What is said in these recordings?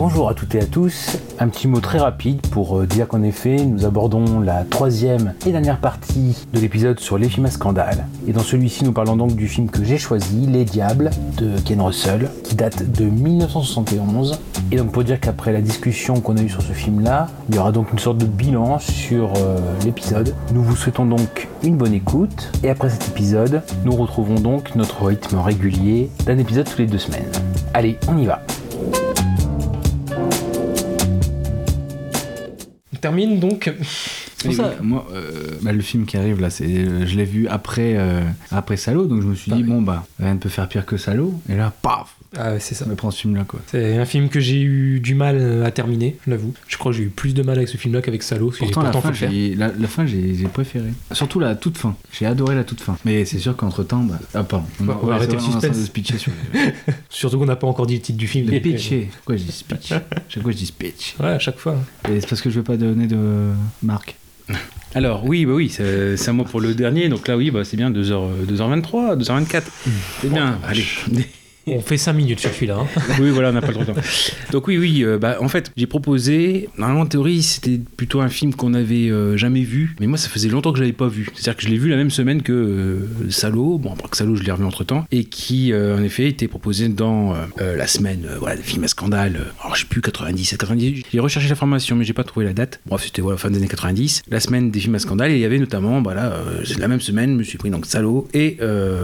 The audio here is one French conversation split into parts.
Bonjour à toutes et à tous, un petit mot très rapide pour euh, dire qu'en effet nous abordons la troisième et dernière partie de l'épisode sur les films à scandale. Et dans celui-ci nous parlons donc du film que j'ai choisi, Les Diables, de Ken Russell, qui date de 1971. Et donc pour dire qu'après la discussion qu'on a eue sur ce film-là, il y aura donc une sorte de bilan sur euh, l'épisode. Nous vous souhaitons donc une bonne écoute, et après cet épisode, nous retrouvons donc notre rythme régulier d'un épisode tous les deux semaines. Allez, on y va termine donc. Oui, ça. oui, Moi, euh, bah, le film qui arrive là, c'est, euh, je l'ai vu après, euh, après Salo, donc je me suis dit, bon bah, rien ne peut faire pire que Salo. Et là, paf, Ah, ouais, c'est ça. on me prend ce film là quoi. C'est un film que j'ai eu du mal à terminer, j'avoue. Je crois que j'ai eu plus de mal avec ce film-là qu'avec Salo. que Pourtant, la fin, j'ai, la, la fin, j'ai, j'ai préféré. Surtout la toute fin. J'ai adoré la toute fin. Mais c'est sûr qu'entre temps, bah, ah pardon. On va- on va arrêter le suspense. de se pitcher sur. Surtout qu'on n'a pas encore dit le titre du film. Les pitcher. Pourquoi je dis speech? Chaque fois, je dis speech. Ouais, à chaque fois. Et c'est parce que je veux pas donner de marque. Alors, oui, bah oui, c'est, c'est à moi pour le dernier. Donc là, oui, bah, c'est bien 2h, 2h23, 2h24. C'est bien. Allez. On fait 5 minutes sur celui-là. hein. oui, voilà, on n'a pas trop de temps. Donc oui, oui, euh, bah, en fait, j'ai proposé, normalement en théorie, c'était plutôt un film qu'on n'avait euh, jamais vu, mais moi ça faisait longtemps que je l'avais pas vu. C'est-à-dire que je l'ai vu la même semaine que euh, Salo, bon après que Salo je l'ai revu entre temps, et qui en effet était proposé dans la semaine, voilà, des films à scandale, alors je sais plus, 97, 90, j'ai recherché l'information mais j'ai pas trouvé la date, bref c'était voilà, fin des années 90, la semaine des films à scandale, et il y avait notamment, voilà, euh, la même semaine, je me suis pris donc Salo et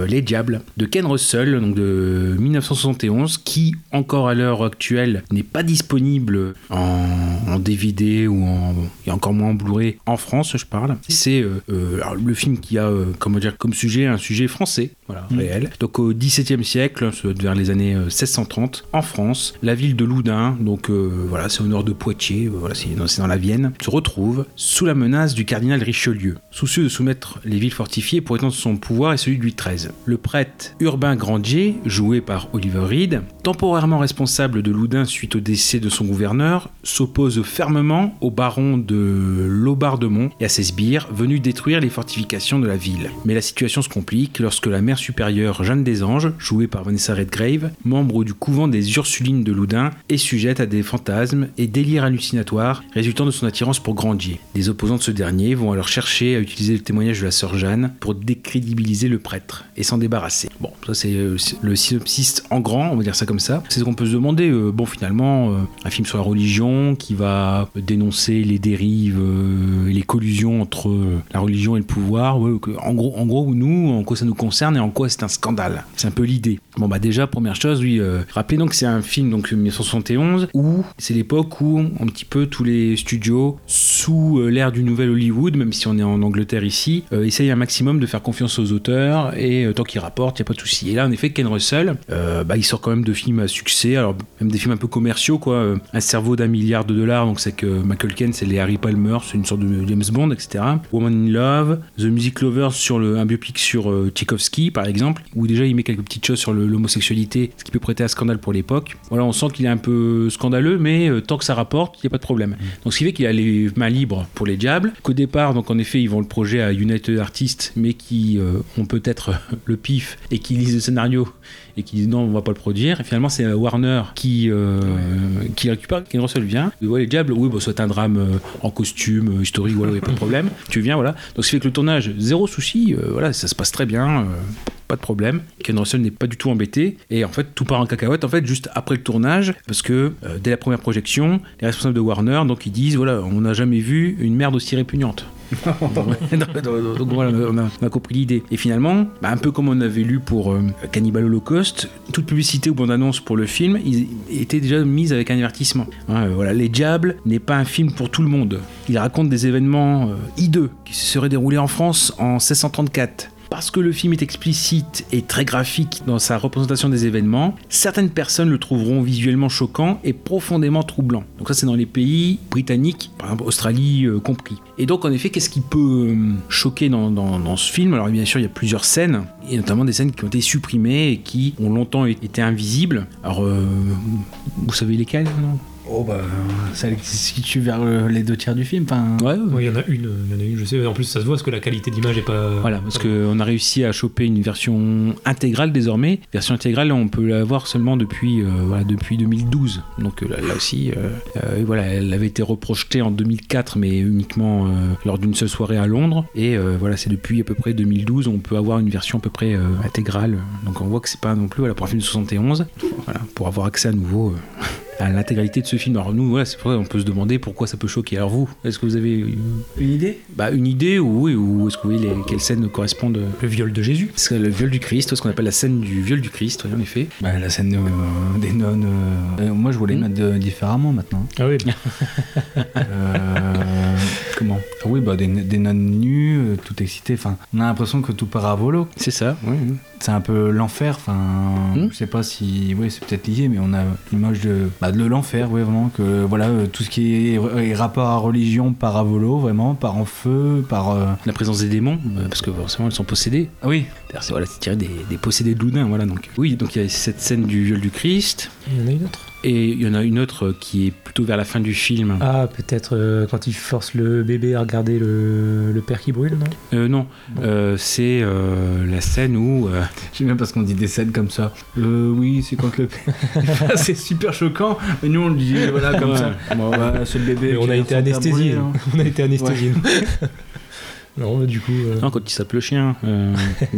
Les Diables de Ken Russell, donc de 1971, qui encore à l'heure actuelle n'est pas disponible en, en DVD ou en, et encore moins en Blu-ray en France, je parle. C'est euh, euh, le film qui a, euh, comment dire, comme sujet un sujet français, voilà, réel. Donc au XVIIe siècle, être vers les années euh, 1630, en France, la ville de Loudun, donc euh, voilà, c'est au nord de Poitiers, euh, voilà, c'est dans, dans la Vienne, se retrouve sous la menace du cardinal Richelieu, soucieux de soumettre les villes fortifiées pour étendre son pouvoir et celui de Louis XIII. Le prêtre Urbain Grandier, joué par Oliver Reed, temporairement responsable de Loudun suite au décès de son gouverneur, s'oppose fermement au baron de Lobardemont et à ses sbires venus détruire les fortifications de la ville. Mais la situation se complique lorsque la mère supérieure Jeanne des Anges, jouée par Vanessa Redgrave, membre du couvent des Ursulines de Loudun, est sujette à des fantasmes et délires hallucinatoires résultant de son attirance pour Grandier. Les opposants de ce dernier vont alors chercher à utiliser le témoignage de la sœur Jeanne pour décrédibiliser le prêtre et s'en débarrasser. Bon, ça c'est euh, le synopsis en grand, on va dire ça comme ça. C'est ce qu'on peut se demander. euh, bon, finalement, euh, un film sur la religion qui va dénoncer les dérives et les collusions entre la religion et le pouvoir. En gros, en gros, nous, en quoi ça nous concerne et en quoi c'est un scandale. C'est un peu l'idée. Bon, bah déjà, première chose, oui. euh, rappelez donc que c'est un film donc 1971 où c'est l'époque où un petit peu tous les studios sous euh, l'ère du nouvel Hollywood, même si on est en Angleterre ici, euh, essayent un maximum de faire confiance aux auteurs et euh, tant qu'ils rapportent, il n'y a pas de souci. Et là, en effet, Ken Russell, euh, bah, il sort quand même de films à succès, alors même des films un peu commerciaux, quoi. Euh, Un cerveau d'un milliard de dollars, donc c'est que Michael Ken, c'est les Harry Palmer, c'est une sorte de James Bond, etc. Woman in Love, The Music Lovers sur le, un biopic sur euh, Tchaikovsky, par exemple, où déjà il met quelques petites choses sur l'homosexualité, ce qui peut prêter à scandale pour l'époque. Voilà, on sent qu'il est un peu scandaleux, mais euh, tant que ça rapporte, il n'y a pas de problème. Donc ce qui fait qu'il a les mains libres pour les diables, qu'au départ, donc en effet, ils vont le projet à United Artists, mais qui euh, ont peut-être le pif et qui lisent le scénario et qui disent non, on va pas le produire. Et finalement, c'est Warner qui, euh, qui récupère, Ken Russell vient. Voit les diables, oui, bon, soit un drame euh, en costume, euh, historique, voilà, il n'y a pas de problème. Tu viens, voilà. Donc, ce qui fait que le tournage, zéro souci, euh, voilà, ça se passe très bien. euh, pas de problème. Ken Russell n'est pas du tout embêté. Et en fait, tout part en cacahuète, en fait, juste après le tournage, parce que euh, dès la première projection, les responsables de Warner, donc ils disent, voilà, on n'a jamais vu une merde aussi répugnante. on a, compris l'idée. Et finalement, bah, un peu comme on avait lu pour euh, Cannibal Holocaust, toute publicité ou bande-annonce pour le film il, était déjà mise avec un avertissement. Hein, euh, voilà, Les Diables n'est pas un film pour tout le monde. Il raconte des événements euh, hideux qui se seraient déroulés en France en 1634. Parce que le film est explicite et très graphique dans sa représentation des événements, certaines personnes le trouveront visuellement choquant et profondément troublant. Donc ça c'est dans les pays britanniques, par exemple Australie euh, compris. Et donc en effet, qu'est-ce qui peut euh, choquer dans, ce film? Alors bien sûr, il y a plusieurs scènes, et notamment des scènes qui ont été supprimées et qui ont longtemps été invisibles. Alors, euh, vous savez lesquelles? Oh bah, celle qui se situe vers les deux tiers du film. Enfin, Ouais, Ouais, Il y en a une, il y en a une, je sais. En plus, ça se voit parce que la qualité d'image est pas. Voilà, parce qu'on a réussi à choper une version intégrale désormais. Version intégrale, on peut la voir seulement depuis, euh, voilà, depuis 2012. Donc euh, là, là aussi, euh, euh, voilà, elle avait été reprojetée en 2004, mais uniquement euh, lors d'une seule soirée à Londres. Et euh, voilà, c'est depuis à peu près 2012, on peut avoir une version à peu près euh, intégrale. Donc on voit que c'est pas non plus voilà, pour un film de 71. Voilà, pour avoir accès à nouveau. à l'intégralité de ce film. Alors nous, voilà, c'est pour ça qu'on peut se demander pourquoi ça peut choquer. Alors vous, est-ce que vous avez une idée? bah, une idée ou, oui, ou est-ce que vous voyez les, quelles scènes correspondent euh, Le viol de Jésus. c'est le viol du Christ, ce qu'on appelle la scène du viol du Christ, oui, en effet. bah, La scène euh, des nonnes. euh, euh, moi, je voulais Hmm. mettre de- différemment maintenant. Ah oui. Euh, comment Ah Oui, bah, des, des nonnes nues, euh, tout excitées. Enfin, on a l'impression que tout part à volo. C'est ça, oui. oui. C'est un peu l'enfer. Enfin, Hmm. je sais pas si. Oui, c'est peut-être lié, mais on a l'image de, bah, de l'enfer, oui, vraiment. Que voilà, euh, tout ce qui est, est rapport à religion part à volo, vraiment, part en feu, par. euh, La présence des démons, euh, parce que forcément elles sont possédées. Ah oui, c'est voilà, c'est tiré des, des possédés de Loudun, voilà. Donc oui, donc il y a cette scène du viol du Christ, Il y en a une autre. Et il y en a une autre euh, qui est plutôt vers la fin du film. Ah, peut-être euh, quand il force le bébé à regarder le, le père qui brûle, non? Euh, non, euh, c'est euh, la scène où euh, J'aime bien parce qu'on dit des scènes comme ça. Euh, oui, c'est quand le. c'est super choquant, mais nous on le dit voilà comme Ouais. ça. Bon, bah, c'est le bébé. Mais on a a été père anesthésié. hein. On a été anesthésié. non, mais du coup. euh, Non, quand il sape le chien. euh,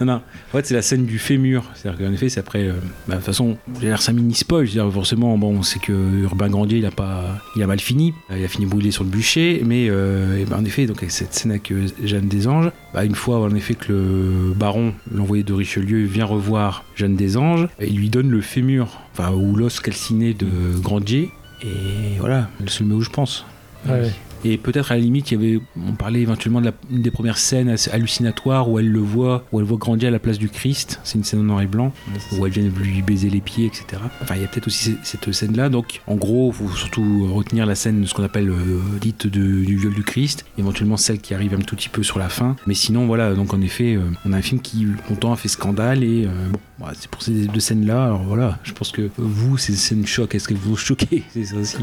non, non. En fait, c'est la scène du fémur. C'est-à-dire qu'en effet, c'est après. euh, bah, de toute façon, j'ai l'air un mini spoil. C'est-à-dire, forcément, bon, on sait que Urbain Grandier, il a pas, il a mal fini. Il a fini brûlé sur le bûcher. Mais et ben, en effet, donc avec cette scène avec Jeanne des Anges, bah, une fois en effet que le baron, l'envoyé de Richelieu, vient revoir Jeanne des Anges, il lui donne le fémur, enfin ou l'os calciné de Grandier. Et voilà, c'est le mot où je pense. ouais. Et peut-être à la limite, il y avait, on parlait éventuellement de la, des premières scènes hallucinatoires où elle le voit, où elle voit grandir à la place du Christ. C'est une scène en noir et blanc où elle vient lui baiser les pieds, etc. Enfin, il y a peut-être aussi cette- scène-là. Donc, en gros, il faut surtout retenir la scène, ce qu'on appelle euh, dite de- du viol du Christ, éventuellement celle qui arrive un tout petit peu sur la fin. Mais sinon, voilà. Donc, en effet, euh, on a un film qui longtemps a fait scandale et euh, bon, voilà, c'est pour ces deux scènes-là. Alors voilà, je pense que vous, ces scènes choquent. Est-ce qu'elles vous choquent C'est ça aussi.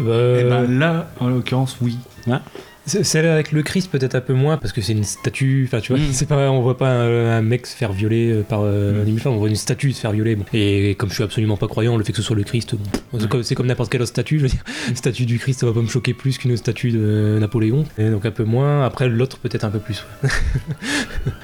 Euh. Eh ben là, en l'occurrence, oui. C'est- Celle avec le Christ peut-être un peu moins parce que c'est une statue. Enfin tu vois, Mm. c'est pas, on voit pas un, un mec se faire violer euh, par euh, Mm. un on voit une statue se faire violer. bon. Et comme je suis absolument pas croyant, le fait que ce soit le Christ, bon, c'est Ouais. comme, n'importe quelle autre statue. Je veux dire, une statue du Christ, ça va pas me choquer plus qu'une statue de Napoléon. Et donc un peu moins. Après l'autre peut-être un peu plus. ouais.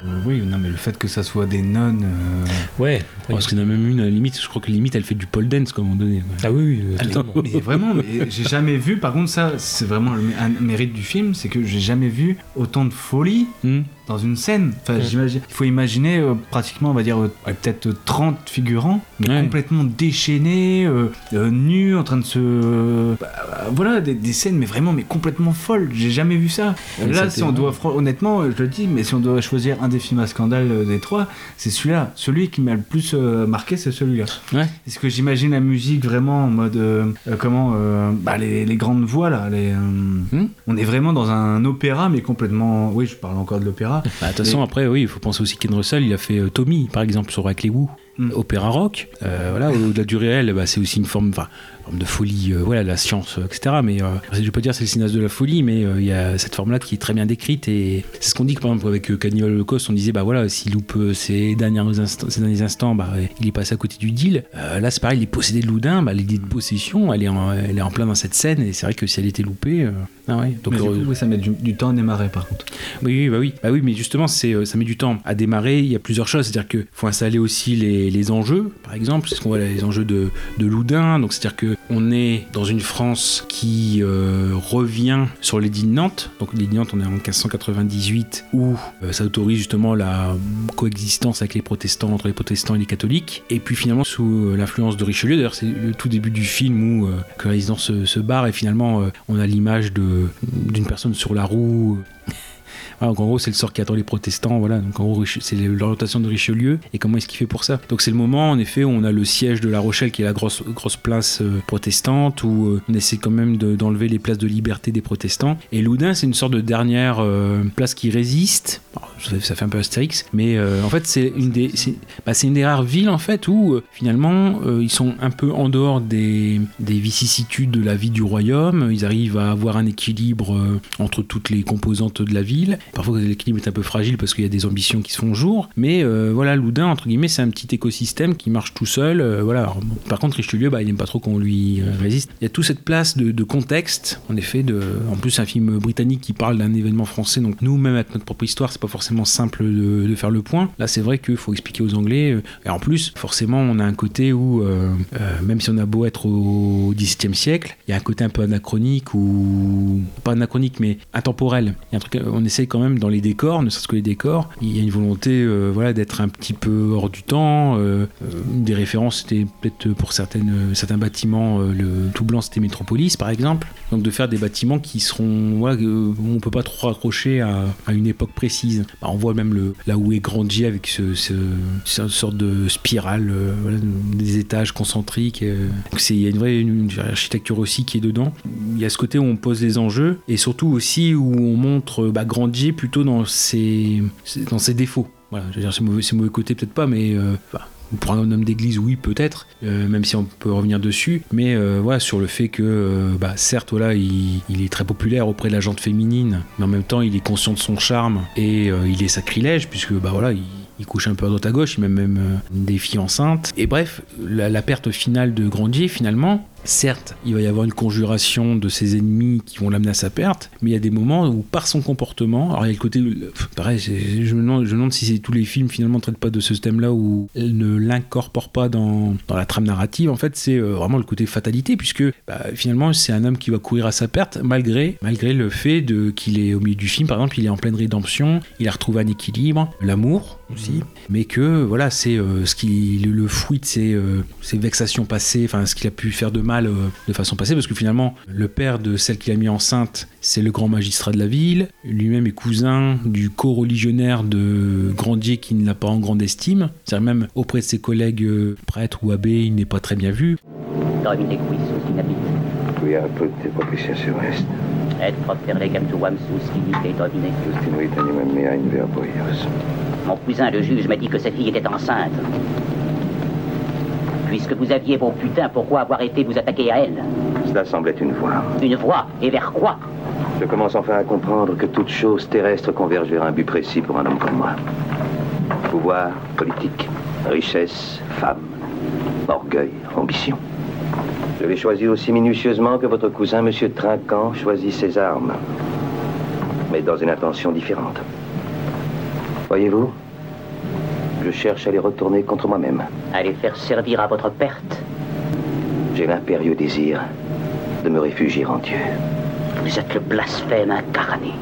Euh, oui, non, mais le fait que ça soit des nonnes. euh, Ouais. Parce qu'il y en a même une, à la limite, je crois que limite, elle fait du pole dance, comme on donné. ouais. Ah oui, oui. euh, Attends. totalement. Mais vraiment, mais j'ai jamais vu. Par contre, ça, c'est vraiment le- un mérite du film, c'est que j'ai jamais vu autant de folie Hmm. Dans une scène. Enfin, Ouais. j'imagine. Il faut imaginer euh, pratiquement, on va dire, euh, peut-être 30 figurants, mais Ouais. complètement déchaînés, euh, euh, nus, en train de se. bah, bah, voilà, des, des scènes, mais vraiment, mais complètement folles. J'ai jamais vu ça. Mais Là, si on doit, honnêtement, euh, je le dis, mais si on doit choisir un des films à scandale euh, des trois, c'est celui-là. Celui qui m'a le plus euh, marqué, c'est celui-là. Ouais. Est-ce que j'imagine la musique vraiment en mode euh, euh, comment euh, bah, les, les grandes voix là les, euh, Hmm. on est vraiment dans un opéra mais complètement oui je parle encore de l'opéra Bah, De toute façon, après, oui, il faut penser aussi Ken Russell, il a fait euh, Tommy, par exemple, sur Avec les Wu. mm. opéra rock. Euh, voilà, au-delà du réel, bah, c'est aussi une forme, de folie, euh, voilà, la science, euh, etc. Mais euh, je vais pas dire c'est le cinéaste de la folie, mais il y a cette forme-là qui est très bien décrite et c'est ce qu'on dit par exemple avec Cannibal Holocaust, on disait bah voilà, s'il loupe ces derniers instants, derniers instants, bah il est passé à côté du deal. là c'est pareil, il est possédé de Loudun, bah, l'idée de possession, elle est en, elle est en plein dans cette scène et c'est vrai que si elle était loupée, ah ouais. Donc mais du coup, ça met du, temps à démarrer par contre. Oui, bah oui, bah oui, mais justement c'est ça met du temps à démarrer. Il y a plusieurs choses, c'est-à-dire qu'il faut installer aussi les, les enjeux, par exemple, c'est ce qu'on voit les enjeux de, de Loudun, donc c'est-à-dire que on est dans une France qui euh, revient sur l'édit de Nantes. Donc l'édit de Nantes, on est en 1598 où euh, ça autorise justement la coexistence avec les protestants, entre les protestants et les catholiques. Et puis finalement sous euh, l'influence de Richelieu, d'ailleurs c'est le tout début du film où la résidence se, se barre et finalement on a l'image d'une personne sur la roue en gros, c'est le sort qui attend les protestants. Voilà. Donc en gros, c'est l'orientation de Richelieu et comment est-ce qu'il fait pour ça? Donc c'est le moment, en effet, où on a le siège de La Rochelle qui est la grosse, place euh, protestante où euh, on essaie quand même d'enlever les places de liberté des protestants. Et Loudun, c'est une sorte de dernière euh, place qui résiste. ça fait un peu Astérix, mais en fait, c'est une des, bah, c'est une des rares villes en fait où finalement ils sont un peu en dehors des vicissitudes de la vie du royaume. Ils arrivent à avoir un équilibre entre toutes les composantes de la ville Parfois, l'équilibre est un peu fragile parce qu'il y a des ambitions qui se font jour. Mais euh, voilà, Loudun, entre guillemets, c'est un petit écosystème qui marche tout seul. Euh, voilà. par contre, Richelieu, bah, il n'aime pas trop qu'on lui euh, résiste. Il y a toute cette place de, contexte, en effet. De, en plus, un film britannique qui parle d'un événement français. Donc, nous, même avec notre propre histoire, c'est pas forcément simple de, faire le point. Là, c'est vrai qu'il faut expliquer aux Anglais. Et en plus, forcément, on a un côté où, même si on a beau être au XVIIe siècle, il y a un côté un peu anachronique ou pas anachronique, mais intemporel. Il y a un truc, on essaie quand même dans les décors, ne serait-ce que les décors, il y a une volonté euh, voilà, d'être un petit peu hors du temps. Euh, une des références, c'était peut-être pour certaines, certains bâtiments, euh, le tout blanc, c'était Métropolis, par exemple. Donc de faire des bâtiments qui seront, on peut pas trop raccrocher à, une époque précise. Bah, on voit même le, là où est Grandier avec ce, ce, cette sorte de spirale, des étages concentriques. il y a une vraie architecture aussi qui est dedans. Il y a ce côté où on pose les enjeux et surtout aussi où on montre bah, Grandier plutôt dans ses, dans ses défauts. Voilà, je veux dire, c'est mauvais, mauvais côté peut-être pas, mais euh, pour un homme d'église, oui, peut-être, euh, même si on peut revenir dessus. Mais euh, voilà, sur le fait que, bah, certes, voilà, il, est très populaire auprès de la gente féminine, mais en même temps, il est conscient de son charme et il est sacrilège, puisque, bah voilà, il, couche un peu à droite à gauche, il met même des filles enceintes. Et bref, la, la perte finale de Grandier, finalement, Certes, il va y avoir une conjuration de ses ennemis qui vont l'amener à sa perte, mais il y a des moments où, par son comportement, alors il y a le côté. Pareil, je me, demande, je demande si tous les films finalement ne traitent pas de ce thème-là elle ne l'incorpore pas dans, dans, la trame narrative. En fait, c'est euh, vraiment le côté fatalité, puisque bah, finalement, c'est un homme qui va courir à sa perte, malgré, malgré le fait qu'il est au milieu du film, par exemple, il est en pleine rédemption, il a retrouvé un équilibre, l'amour aussi, mhm. mais que voilà, c'est euh, ce qui le, le, fruit de ses, euh, ses vexations passées, enfin, ce qu'il a pu faire de mal euh, de façon passée, parce que finalement, le père de celle qu'il a mis enceinte, c'est le grand magistrat de la ville. Lui-même est cousin du co-religionnaire de Grandier qui ne l'a pas en grande estime. C'est-à-dire même auprès de ses collègues euh, prêtres ou abbés, il n'est pas très bien vu. Mon cousin le juge m'a dit que sa fille était enceinte. Puisque vous aviez vos putains, pourquoi avoir été vous attaquer à elle Cela semblait une voie. Une voie Et vers quoi Je commence enfin à comprendre que toute chose terrestre converge vers un but précis pour un homme comme moi. Pouvoir, politique, richesse, femme, orgueil, ambition. Je l'ai choisi aussi minutieusement que votre cousin, M. Trinquant, choisit ses armes. Mais dans une intention différente. Voyez-vous je cherche à les retourner contre moi-même. À les faire servir à votre perte J'ai l'impérieux désir de me réfugier en Dieu. Vous êtes le blasphème incarné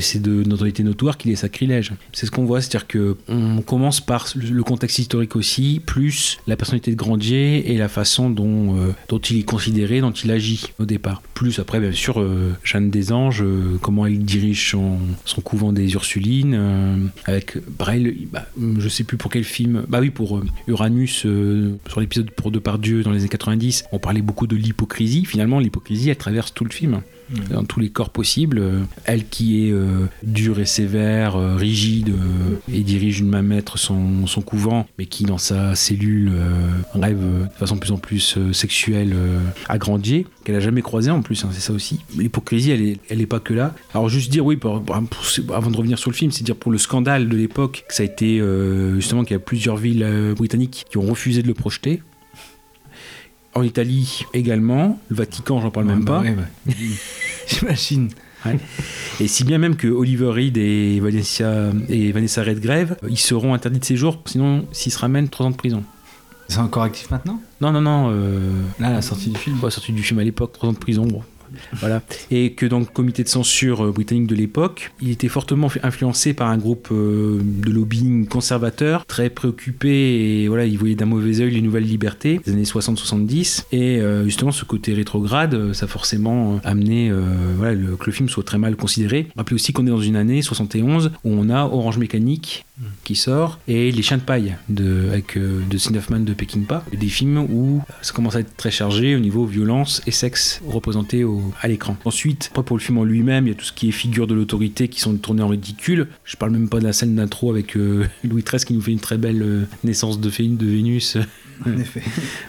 c'est de notoriété notoire qu'il est sacrilège. C'est ce qu'on voit, c'est-à-dire que on commence par le contexte historique aussi, plus la personnalité de Grandier et la façon dont, euh, il est considéré, dont il agit au départ. Plus après, bien sûr, euh, Jeanne des Anges, euh, comment il dirige son, couvent des Ursulines, avec Braille, bah, je sais plus pour quel film, bah oui, pour Uranus, sur l'épisode pour Deux par Dieu dans les années 90, on parlait beaucoup de l'hypocrisie. Finalement, l'hypocrisie, elle traverse tout le film. Dans tous les corps possibles. Euh, Elle qui est euh, dure et sévère, euh, rigide, et dirige d'une main maître son, couvent, mais qui dans sa cellule rêve de façon de plus en plus sexuelle à Grandier, qu'elle a jamais croisé en plus, hein, c'est ça aussi. L'hypocrisie, elle est, elle est pas que là. Alors juste dire, oui, avant de revenir sur le film, c'est dire pour le scandale de l'époque, que ça a été justement qu'il y a plusieurs villes britanniques qui ont refusé de le projeter. En Italie également, le Vatican, j'en parle même bah pas. ouais. J'imagine. Ouais. Et si bien même que Oliver Reed et Vanessa, et Vanessa Redgrave, ils seront interdits de séjour, sinon s'ils se ramènent 3 ans de prison. C'est encore actif maintenant? Non, non, non. Euh, Là, à la sortie du film. ouais, sorti du film à l'époque, 3 ans de prison. Bon. Et que dans le comité de censure euh, britannique de l'époque, il était fortement influencé par un groupe euh, de lobbying conservateur, très préoccupé et voilà, il voyait d'un mauvais œil les nouvelles libertés des années 60-70. Et euh, justement, ce côté rétrograde, ça a forcément amené que le film soit très mal considéré. Rappelez aussi qu'on est dans une année 71 où on a Orange Mécanique qui sort et Les Chiens de paille avec de Sin de Peckinpah. Des films où ça commence à être très chargé au niveau violence et sexe représentés au- à l'écran. Ensuite, après pour le film en lui-même, il y a tout ce qui est figures de l'autorité qui sont tournées en ridicule. Je parle même pas de la scène d'intro avec euh, Louis XIII qui nous fait une très belle euh, naissance de, de Vénus. En effet.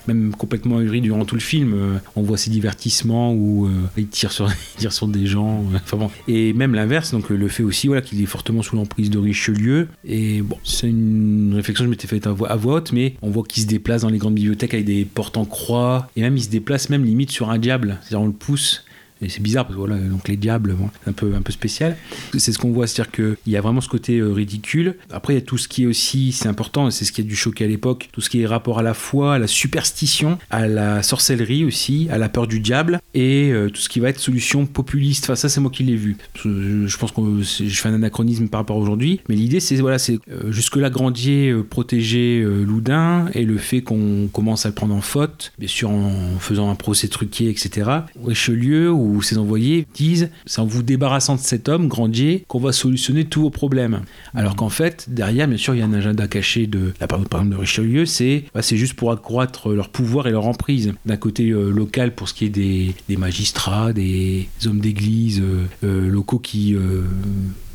même complètement ahuri durant tout le film. Euh, on voit ces divertissements où euh, il, tire sur, des gens. euh, bon. Et même l'inverse, donc le fait aussi voilà, qu'il est fortement sous l'emprise de Richelieu. Et bon, c'est une réflexion que je m'étais faite voix, à voix haute, mais on voit qu'il se déplace dans les grandes bibliothèques avec des portes en croix. Et même il se déplace même limite sur un diable. C'est-à-dire on le pousse. Et c'est bizarre parce que voilà, donc les diables, un peu, un peu spécial. C'est ce qu'on voit, c'est-à-dire qu'il y a vraiment ce côté euh, ridicule. Après, il y a tout ce qui est aussi, c'est important, c'est ce qui a dû choquer à l'époque, tout ce qui est rapport à la foi, à la superstition, à la sorcellerie aussi, à la peur du diable, et euh, tout ce qui va être solution populiste. Enfin, ça, c'est moi qui l'ai vu. Je pense que je fais un anachronisme par rapport à aujourd'hui, mais l'idée, c'est voilà, euh, jusque-là Grandier protéger Loudun, et le fait qu'on commence à le prendre en faute, bien sûr en faisant un procès truqué, etc. Richelieu ou ses envoyés disent c'est en vous débarrassant de cet homme, Grandier, qu'on va solutionner tous vos problèmes. Alors qu'en fait, derrière, bien sûr, il y a un agenda caché de la part de Richelieu, c'est bah, c'est juste pour accroître leur pouvoir et leur emprise. D'un côté euh, local pour ce qui est des, des magistrats, des hommes d'église euh, euh, locaux qui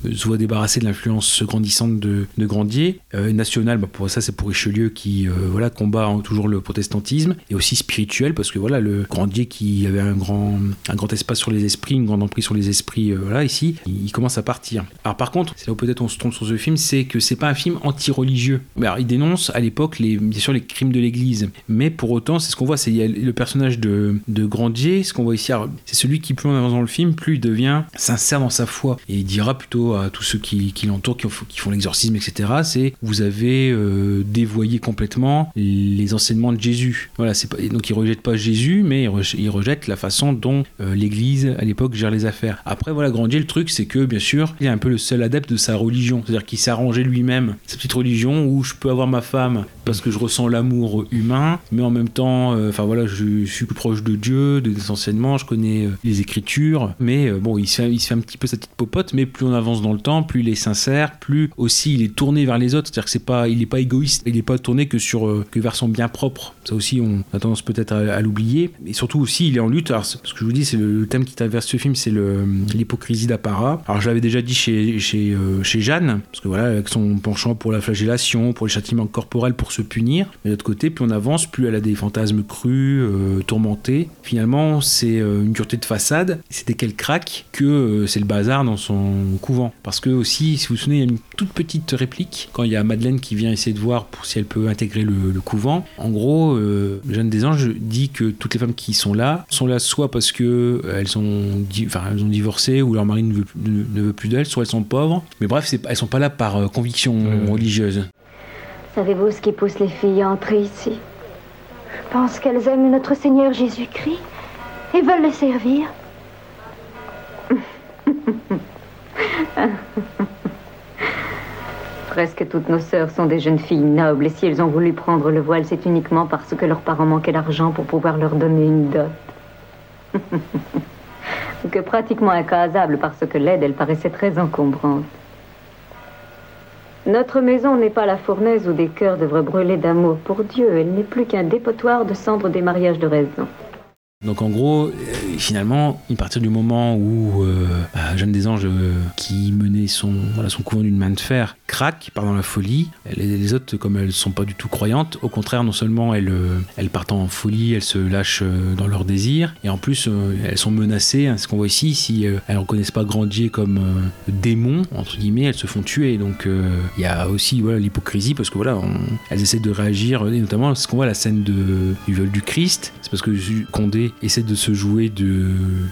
euh, se voient débarrasser de l'influence grandissante de, Grandier. Euh, national, bah, pour ça c'est pour Richelieu qui euh, voilà combat toujours le protestantisme et aussi spirituel parce que voilà le Grandier qui avait un grand un grand espace sur les esprits, une grande emprise sur les esprits, euh, voilà ici il, commence à partir. Alors par contre, c'est là où peut-être on se trompe sur ce film, c'est que c'est pas un film anti-religieux. Il dénonce à l'époque bien sûr les crimes de l'Église, mais pour autant c'est ce qu'on voit, c'est le personnage de, de Grandier, ce qu'on voit ici, c'est celui qui plus on avance dans le film, plus il devient sincère dans sa foi et il dira plutôt à tous ceux qui, l'entourent, qui, ont- qui font l'exorcisme, etc. C'est vous avez euh, dévoyé complètement les enseignements de Jésus. Voilà, c'est pas, donc il rejette pas Jésus, mais il rejette, il rejette la façon dont euh, l'Église à l'époque gère les affaires. Après, voilà, Grandier, le truc, c'est que bien sûr, il est un peu le seul adepte de sa religion, c'est-à-dire qu'il arrangé lui-même sa petite religion où je peux avoir ma femme parce que je ressens l'amour humain, mais en même temps, euh, enfin voilà, je, suis plus proche de Dieu, de des enseignements, je connais les Écritures, mais bon, il se fait un petit peu sa petite popote, mais plus on avance dans le temps, plus il est sincère, plus aussi il est tourné vers les autres, c'est-à-dire que c'est pas, il est pas égoïste, il est pas tourné que sur euh, que vers son bien propre. Ça aussi, on a tendance peut-être à, l'oublier, et surtout aussi, il est en lutte. Alors, ce que je vous dis, c'est le, thème qui traverse ce film, c'est l'hypocrisie d'apparat. Alors, je l'avais déjà dit chez euh, chez Jeanne, parce que voilà, avec son penchant pour la flagellation, pour les châtiments corporels, pour se punir. Mais de l'autre côté, plus on avance, plus elle a des fantasmes crus, euh, tourmentés. Finalement, c'est euh, une dureté de façade. C'est dès qu'elle craque que c'est le bazar dans son couvent. Parce que aussi, si vous vous souvenez, il y a une toute petite réplique quand il y a Madeleine qui vient essayer de voir pour si elle peut intégrer le, le couvent. En gros, euh, Jeanne des Anges dit que toutes les femmes qui sont là sont là soit parce que euh, elles ont, di- enfin, elles ont divorcé ou leur mari ne veut, ne, ne veut plus d'elles, soit elles sont pauvres. Mais bref, elles sont pas là par euh, conviction religieuse. Savez-vous ce qui pousse les filles à entrer ici? Pensent qu'elles aiment notre Seigneur Jésus-Christ et veulent le servir? Presque toutes nos sœurs sont des jeunes filles nobles et si elles ont voulu prendre le voile, c'est uniquement parce que leurs parents manquaient d'argent pour pouvoir leur donner une dot. Que pratiquement incasable parce que l'aide, elle paraissait très encombrante. Notre maison n'est pas la fournaise où des cœurs devraient brûler d'amour pour Dieu. Elle n'est plus qu'un dépotoir de cendres des mariages de raison. Donc en gros, finalement, à partir du moment où euh, bah, Jeanne des Anges, euh, qui menait son, voilà, son couvent d'une main de fer, craque, part dans la folie, les, autres, comme elles sont pas du tout croyantes, au contraire, non seulement elles, euh, elles partent en folie, elles se lâchent dans leurs désirs, et en plus, elles sont menacées. hein, ce qu'on voit ici, si elles reconnaissent pas Grandier comme démon, entre guillemets, elles se font tuer. Donc il y a aussi voilà, l'hypocrisie, parce que voilà, elles essaient de réagir, et notamment ce qu'on voit la scène du vol du Christ, c'est parce que Condé essaie de se jouer de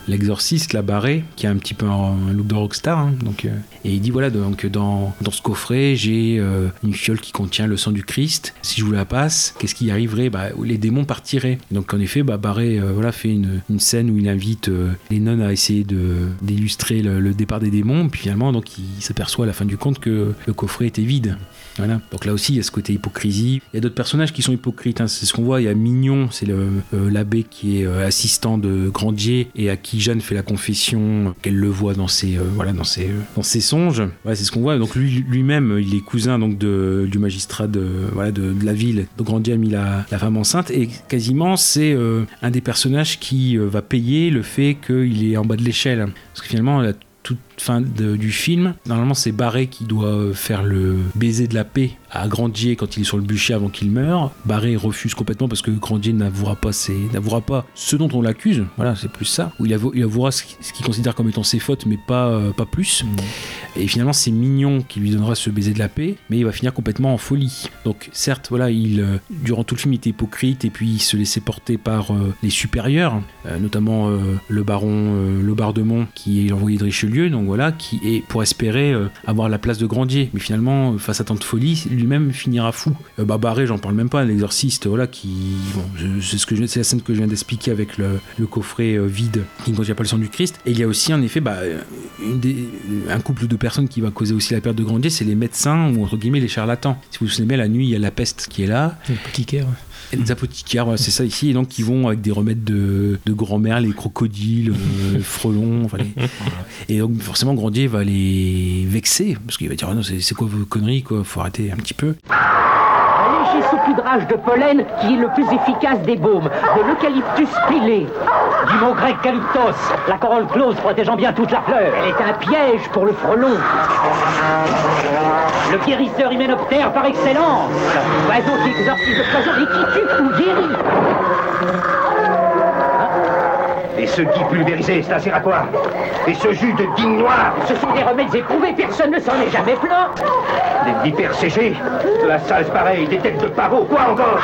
l'exorciste, la barrée, qui a un petit peu un, look de rockstar. hein, donc, euh, et il dit voilà, donc dans, dans ce coffret, j'ai euh, une fiole qui contient le sang du Christ. Si je vous la passe, qu'est-ce qui arriverait? Bah, Les démons partiraient. Donc en effet, bah, Barré euh, voilà, fait une, une scène où il invite les nonnes à essayer d'illustrer le, le départ des démons. Puis finalement, donc, il s'aperçoit à la fin du compte que le coffret était vide. Voilà. Donc là aussi, il y a ce côté hypocrisie. Il y a d'autres personnages qui sont hypocrites. hein. C'est ce qu'on voit. Il y a Mignon, c'est euh, l'abbé qui est euh, assistant de Grandier et à qui Jeanne fait la confession qu'elle le voit dans ses, euh, voilà, dans ses, euh, dans ses songes. Voilà, c'est ce qu'on voit. Donc lui, lui-même, il est cousin donc de, du magistrat de, voilà, de, la ville. Grandier a mis la, la femme enceinte et quasiment c'est euh, un des personnages qui euh, va payer le fait qu'il est en bas de l'échelle. Parce que finalement, la fin de- du film, normalement c'est Barré qui doit euh, faire le baiser de la paix à Grandier quand il est sur le bûcher avant qu'il meure. Barré refuse complètement parce que Grandier n'avouera pas, ses- n'avouera pas ce dont on l'accuse. Voilà, c'est plus ça. Il, avou- il avouera ce qu'il ce qu'il considère comme étant ses fautes, mais pas, euh, pas plus. Et finalement, c'est Mignon qui lui donnera ce baiser de la paix, mais il va finir complètement en folie. Donc, certes, voilà, il, euh, durant tout le film, il était hypocrite et puis il se laissait porter par euh, les supérieurs, notamment le baron euh, Lebardemont, qui est l'envoyé de Richelieu, donc voilà, qui est pour espérer euh, avoir la place de Grandier. Mais finalement, euh, face à tant de folie, lui-même finira fou. Euh, bah, Barré, j'en parle même pas, l'exorciste, voilà, qui. C'est ce la scène que je viens d'expliquer avec le, coffret euh, vide qui ne contient pas le sang du Christ. Et il y a aussi, en effet, bah, un couple de personnes qui va causer aussi la perte de Grandier, c'est les médecins ou entre guillemets les charlatans. Si vous vous souvenez la nuit, il y a la peste qui est là. L'apothicaire. Et les apothicaires, c'est ça ici, et donc qui vont avec des remèdes de, de grand-mère, les crocodiles, euh, frelons, enfin, les- et donc forcément Grandier va les vexer, parce qu'il va dire Ah non, c'est c'est quoi vos conneries, quoi, faut arrêter un petit peu. Saupoudrage de pollen qui est le plus efficace des baumes, de l'eucalyptus pilé. Du mot grec calyptos, la corolle close protégeant bien toute la fleur. Elle est un piège pour le frelon. Le guérisseur hyménoptère par excellence. Oiseau qui exorcise le poison et qui tue ou guérit. Et ce gui pulvérisé, c'est assez à quoi Et ce jus de digne noir Ce sont des remèdes éprouvés, personne ne s'en est jamais plaint. Des vipères séchées De la salse pareille, des têtes de pavot, quoi encore?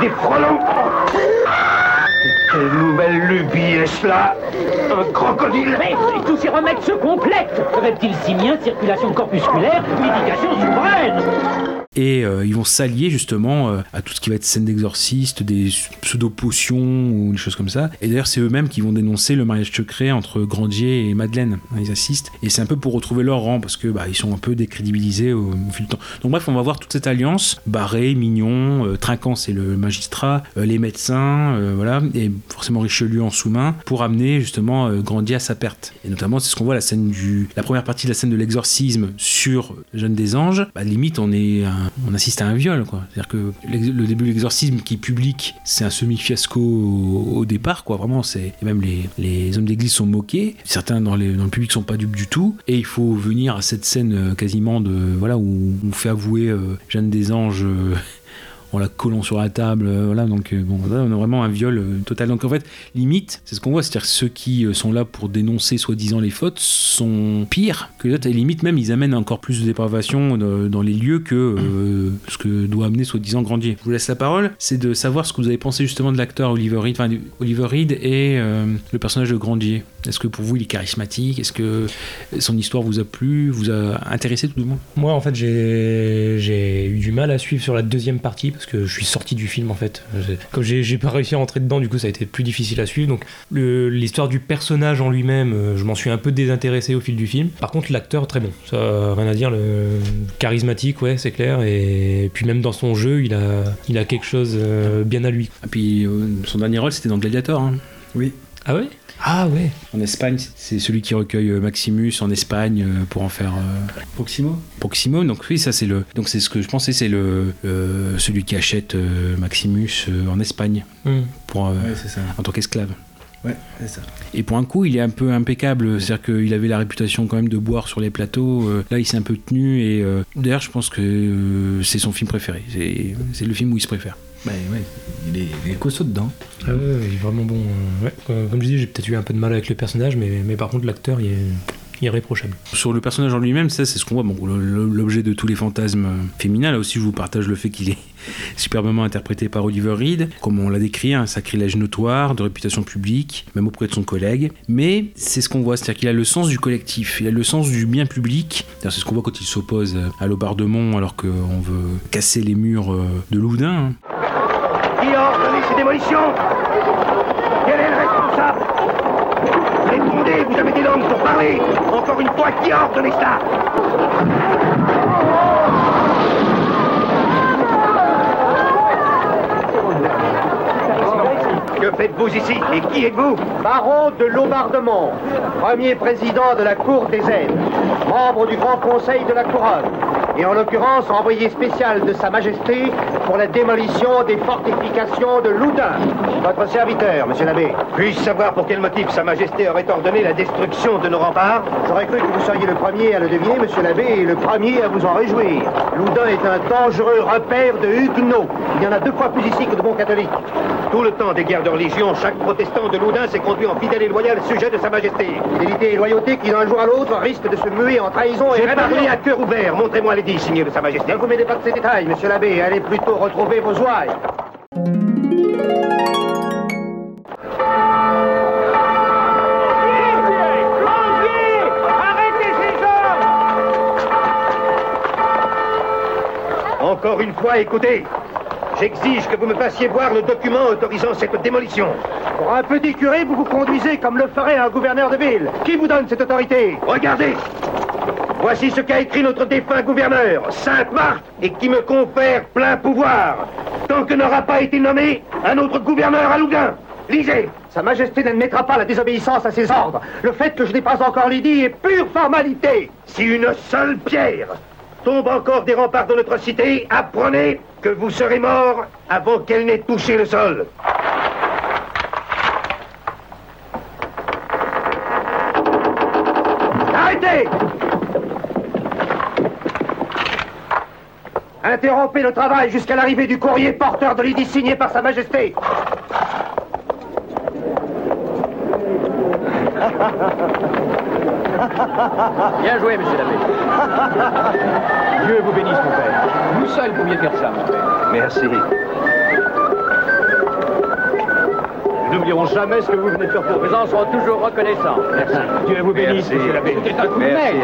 Des frelons? Quelle nouvelle lubie est-ce là Un crocodile Mais tous ces remèdes se complètent. Reptiles simiens, circulation corpusculaire, médication souveraine. Et euh, ils vont s'allier justement euh, à tout ce qui va être scène d'exorciste, des pseudo-potions ou des choses comme ça. Et d'ailleurs, c'est eux-mêmes qui vont dénoncer le mariage secret entre Grandier et Madeleine. hein, ils assistent. Et c'est un peu pour retrouver leur rang parce que bah, ils sont un peu décrédibilisés au, au fil du temps. Donc bref, on va voir toute cette alliance. Barré, Mignon, euh, Trinquant, c'est le magistrat, euh, les médecins, euh, voilà, et forcément Richelieu en sous-main pour amener justement euh, Grandier à sa perte. Et notamment, c'est ce qu'on voit la scène du, la première partie de la scène de l'exorcisme sur Jeanne des Anges. Bah, limite, on est on assiste à un viol. C'est-à-dire que le début de l'exorcisme qui est public, c'est un semi-fiasco au, départ, quoi. Vraiment, c'est même les, les hommes d'église sont moqués. Certains dans, les, dans le public sont pas dupes du tout. Et il faut venir à cette scène euh, quasiment de voilà où on fait avouer euh, Jeanne des Anges. En la collant sur la table, euh, voilà, donc euh, bon, on a vraiment un viol euh, total. Donc en fait, limite, c'est ce qu'on voit, c'est-à-dire que ceux qui sont là pour dénoncer soi-disant les fautes sont pires que les autres, et limite même, ils amènent encore plus de dépravation dans les lieux que ce que doit amener soi-disant Grandier. Je vous laisse la parole, c'est de savoir ce que vous avez pensé justement de l'acteur Oliver Reed, du- Oliver Reed et le personnage de Grandier. Est-ce que pour vous, il est charismatique? Est-ce que son histoire vous a plu, vous a intéressé tout le monde Moi, en fait, j'ai eu du mal à suivre sur la deuxième partie parce que je suis sorti du film en fait. Comme j'ai pas réussi à rentrer dedans, du coup, ça a été plus difficile à suivre. Donc, l'histoire du personnage en lui-même, euh, je m'en suis un peu désintéressé au fil du film. Par contre, l'acteur, très bon. Ça, rien à dire. Le charismatique, ouais, c'est clair. Et puis, même dans son jeu, il a, il a quelque chose euh, bien à lui. Et puis euh, son dernier rôle, c'était dans Gladiator. hein. Oui. Ah ouais? Ah ouais. En Espagne, c'est celui qui recueille euh, Maximus en Espagne euh, pour en faire euh, Proximo? Proximo. Donc oui, ça c'est le. Donc c'est ce que je pensais, c'est le euh, celui qui achète euh, Maximus euh, en Espagne Hmm. pour euh, Ouais, c'est ça. en tant qu'esclave. Ouais, c'est ça. Et pour un coup, il est un peu impeccable. C'est-à-dire qu'il avait la réputation quand même de boire sur les plateaux. Euh, là, il s'est un peu tenu. Et euh, d'ailleurs, je pense que euh, c'est son film préféré. C'est c'est le film où il se préfère. Bah ouais, il est, il est costaud dedans. Ah ouais, il est vraiment bon. euh, ouais. Comme je disais, j'ai peut-être eu un peu de mal avec le personnage, mais, mais par contre, l'acteur, il est irréprochable. Sur le personnage en lui-même, ça, c'est ce qu'on voit. Bon, l'objet de tous les fantasmes féminins. Là aussi, je vous partage le fait qu'il est superbement interprété par Oliver Reed. Comme on l'a décrit, un sacrilège notoire, de réputation publique, même auprès de son collègue. Mais c'est ce qu'on voit, c'est-à-dire qu'il a le sens du collectif, il a le sens du bien public. C'est ce qu'on voit quand il s'oppose à l'Aubardemont alors qu'on veut casser les murs euh, de Loudun. hein. Qui a ordonné ces démolitions Quel est le responsable? Répondez, vous avez des langues pour parler. Encore une fois, qui a ordonné ça? Que faites-vous ici? Et qui êtes-vous? Baron de Lombardemont, premier président de la Cour des Aides, membre du Grand Conseil de la Couronne, et en l'occurrence envoyé spécial de Sa Majesté pour la démolition des fortifications de Loudun. Votre serviteur, monsieur l'abbé. Puis-je savoir pour quel motif Sa Majesté aurait ordonné la destruction de nos remparts J'aurais cru que vous seriez le premier à le deviner, monsieur l'abbé, et le premier à vous en réjouir. Loudun est un dangereux repère de huguenots. Il y en a deux fois plus ici que de bons catholiques. Tout le temps des guerres de religion, chaque protestant de Loudun s'est conduit en fidèle et loyal sujet de Sa Majesté. Fidélité et loyauté qui, d'un jour à l'autre, risquent de se muer en trahison et J'ai parlé à cœur ouvert. Montrez-moi signé de Sa Majesté. Ne vous mêlez pas de ces détails, monsieur l'abbé. Allez plutôt retrouver vos ouailles. Arrêtez ces hommes Encore une fois, écoutez. J'exige que vous me fassiez voir le document autorisant cette démolition. Pour un petit curé, vous vous conduisez comme le ferait un gouverneur de ville. Qui vous donne cette autorité? Regardez Voici ce qu'a écrit notre défunt gouverneur, Sainte-Marthe, et qui me confère plein pouvoir. Tant que n'aura pas été nommé un autre gouverneur à Lougain. Lisez Sa Majesté n'admettra pas la désobéissance à ses ordres. Le fait que je n'ai pas encore l'édit est pure formalité. Si une seule pierre tombe encore des remparts de notre cité, apprenez que vous serez mort avant qu'elle n'ait touché le sol. Interrompez le travail jusqu'à l'arrivée du courrier porteur de l'édit signé par Sa Majesté. Bien joué, monsieur l'abbé. Dieu vous bénisse, mon père. Vous seul pouviez faire ça, mon père. Merci. N'oublierons jamais ce que vous venez de faire pour présent, nous serons toujours reconnaissants. Merci. Dieu vous bénisse, monsieur l'abbé. C'était un coup de Merci.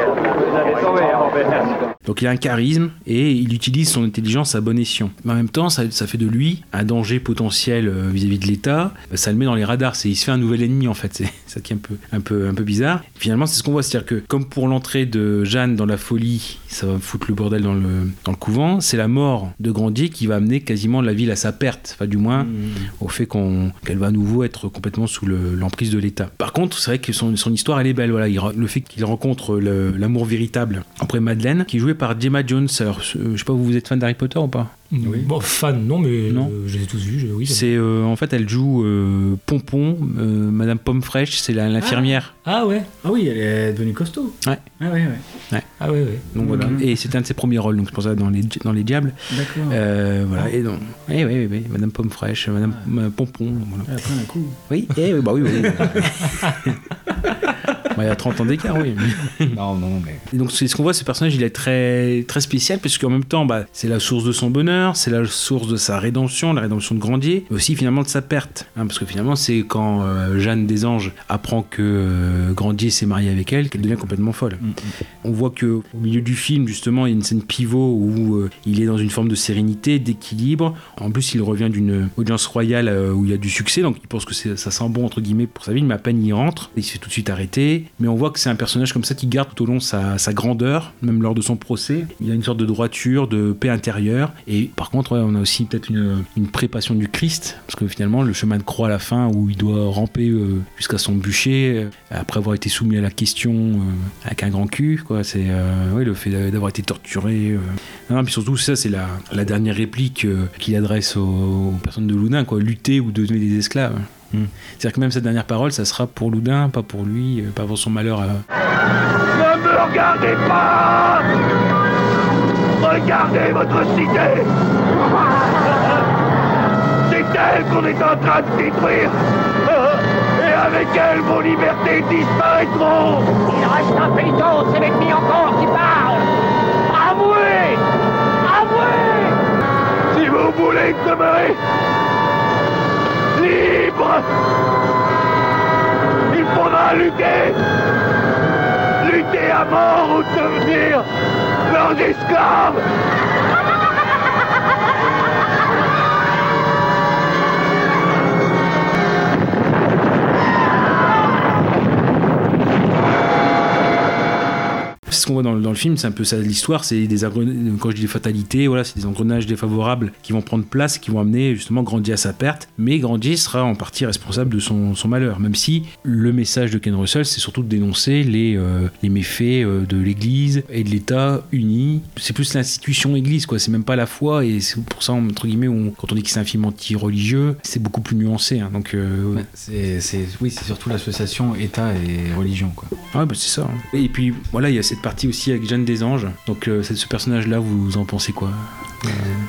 Vous avez sauvé, hein. Donc il a un charisme et il utilise son intelligence à bon escient. Mais en même temps, ça, ça fait de lui un danger potentiel euh, vis-à-vis de l'État. Ça le met dans les radars. C'est, il se fait un nouvel ennemi en fait. C'est ça qui est un peu, un peu, un peu bizarre. Finalement, c'est ce qu'on voit. C'est-à-dire que comme pour l'entrée de Jeanne dans la folie, ça va foutre le bordel dans le, dans le couvent, c'est la mort de Grandier qui va amener quasiment la ville à sa perte. Enfin, du moins, au fait qu'on, qu'elle va à nouveau être complètement sous le- l'emprise de l'État. Par contre, c'est vrai que son, histoire, elle est belle. Voilà, le fait qu'il rencontre l'amour véritable après Madeleine, qui est joué par Gemma Jones. Je sais pas, vous êtes fan d'Harry Potter ou pas? Bon, fan, non, mais Non. euh, je les ai tous vus, je- oui. C'est euh, en fait, elle joue euh, Pompon, euh, Madame Pomme Fraîche, c'est la- l'infirmière. Ah ouais Ah oui, elle est devenue costaud. Ouais. Ah ouais, ouais. Ah ouais, ouais. Donc voilà. Mhm. Et c'était un de ses premiers rôles, donc c'est pour ça dans les dans les diables. D'accord. Euh, voilà. Et donc, oui, oui, oui, Madame Pomme Fraîche, Madame euh, Pompon. Voilà. Elle a pris un coup. Oui, eh, oui, bah oui, oui. Bah, il y a 30 ans d'écart, oui. Non, non, mais. Et donc c'est ce qu'on voit, ce personnage, il est très très spécial parce qu'en même temps, bah, c'est la source de son bonheur, c'est la source de sa rédemption, la rédemption de Grandier, mais aussi finalement de sa perte, hein, parce que finalement c'est quand euh, Jeanne des Anges apprend que euh, Grandier s'est marié avec elle qu'elle devient complètement folle. Mm, On voit que au milieu du film, justement, il y a une scène pivot où euh, il est dans une forme de sérénité, d'équilibre. En plus, il revient d'une audience royale où il y a du succès, donc il pense que ça sent bon entre guillemets pour sa vie, mais à peine il rentre, il se fait tout de suite arrêter. Mais on voit que c'est un personnage comme ça qui garde tout au long sa, grandeur, même lors de son procès. Il a une sorte de droiture, de paix intérieure. Et par contre, on a aussi peut-être une, une prépassion du Christ, parce que finalement, le chemin de croix à la fin, où il doit ramper euh, jusqu'à son bûcher, euh, après avoir été soumis à la question euh, avec un grand cul. C'est ouais, le fait d'avoir été torturé. Non, puis surtout, ça, c'est la, la dernière réplique qu'il adresse aux, aux personnes de Loudun, quoi. Lutter ou devenir des esclaves. Hmm. C'est-à-dire que même cette dernière parole, ça sera pour Loudun, pas pour lui, euh, pas pour son malheur. euh. Ne me regardez pas Regardez votre cité C'est elle qu'on est en train de détruire Et avec elle, vos libertés disparaîtront Il reste un péliton, c'est l'ennemi encore qui parle Avouez Avouez Si vous voulez demeurer il faudra lutter Lutter à mort ou devenir leurs esclaves le- film, c'est un peu ça l'histoire, c'est des quand je dis fatalités, voilà, c'est des engrenages défavorables qui vont prendre place, qui vont amener justement Grandier à sa perte, mais Grandier sera en partie responsable de son, son malheur, même si le message de Ken Russell, c'est surtout de dénoncer les, euh, les méfaits euh, de l'Église et de l'État unis. C'est plus l'institution Église, quoi, c'est même pas la foi, et c'est pour ça, entre guillemets, on- quand on dit que c'est un film anti-religieux, c'est beaucoup plus nuancé, hein, donc... euh, Ouais, c'est, c'est- oui, c'est surtout l'association État et religion, quoi. Ouais, bah c'est ça. hein. Et puis voilà, il y a cette partie aussi avec Jeanne des Anges. Donc euh, ce personnage-là, vous en pensez quoi?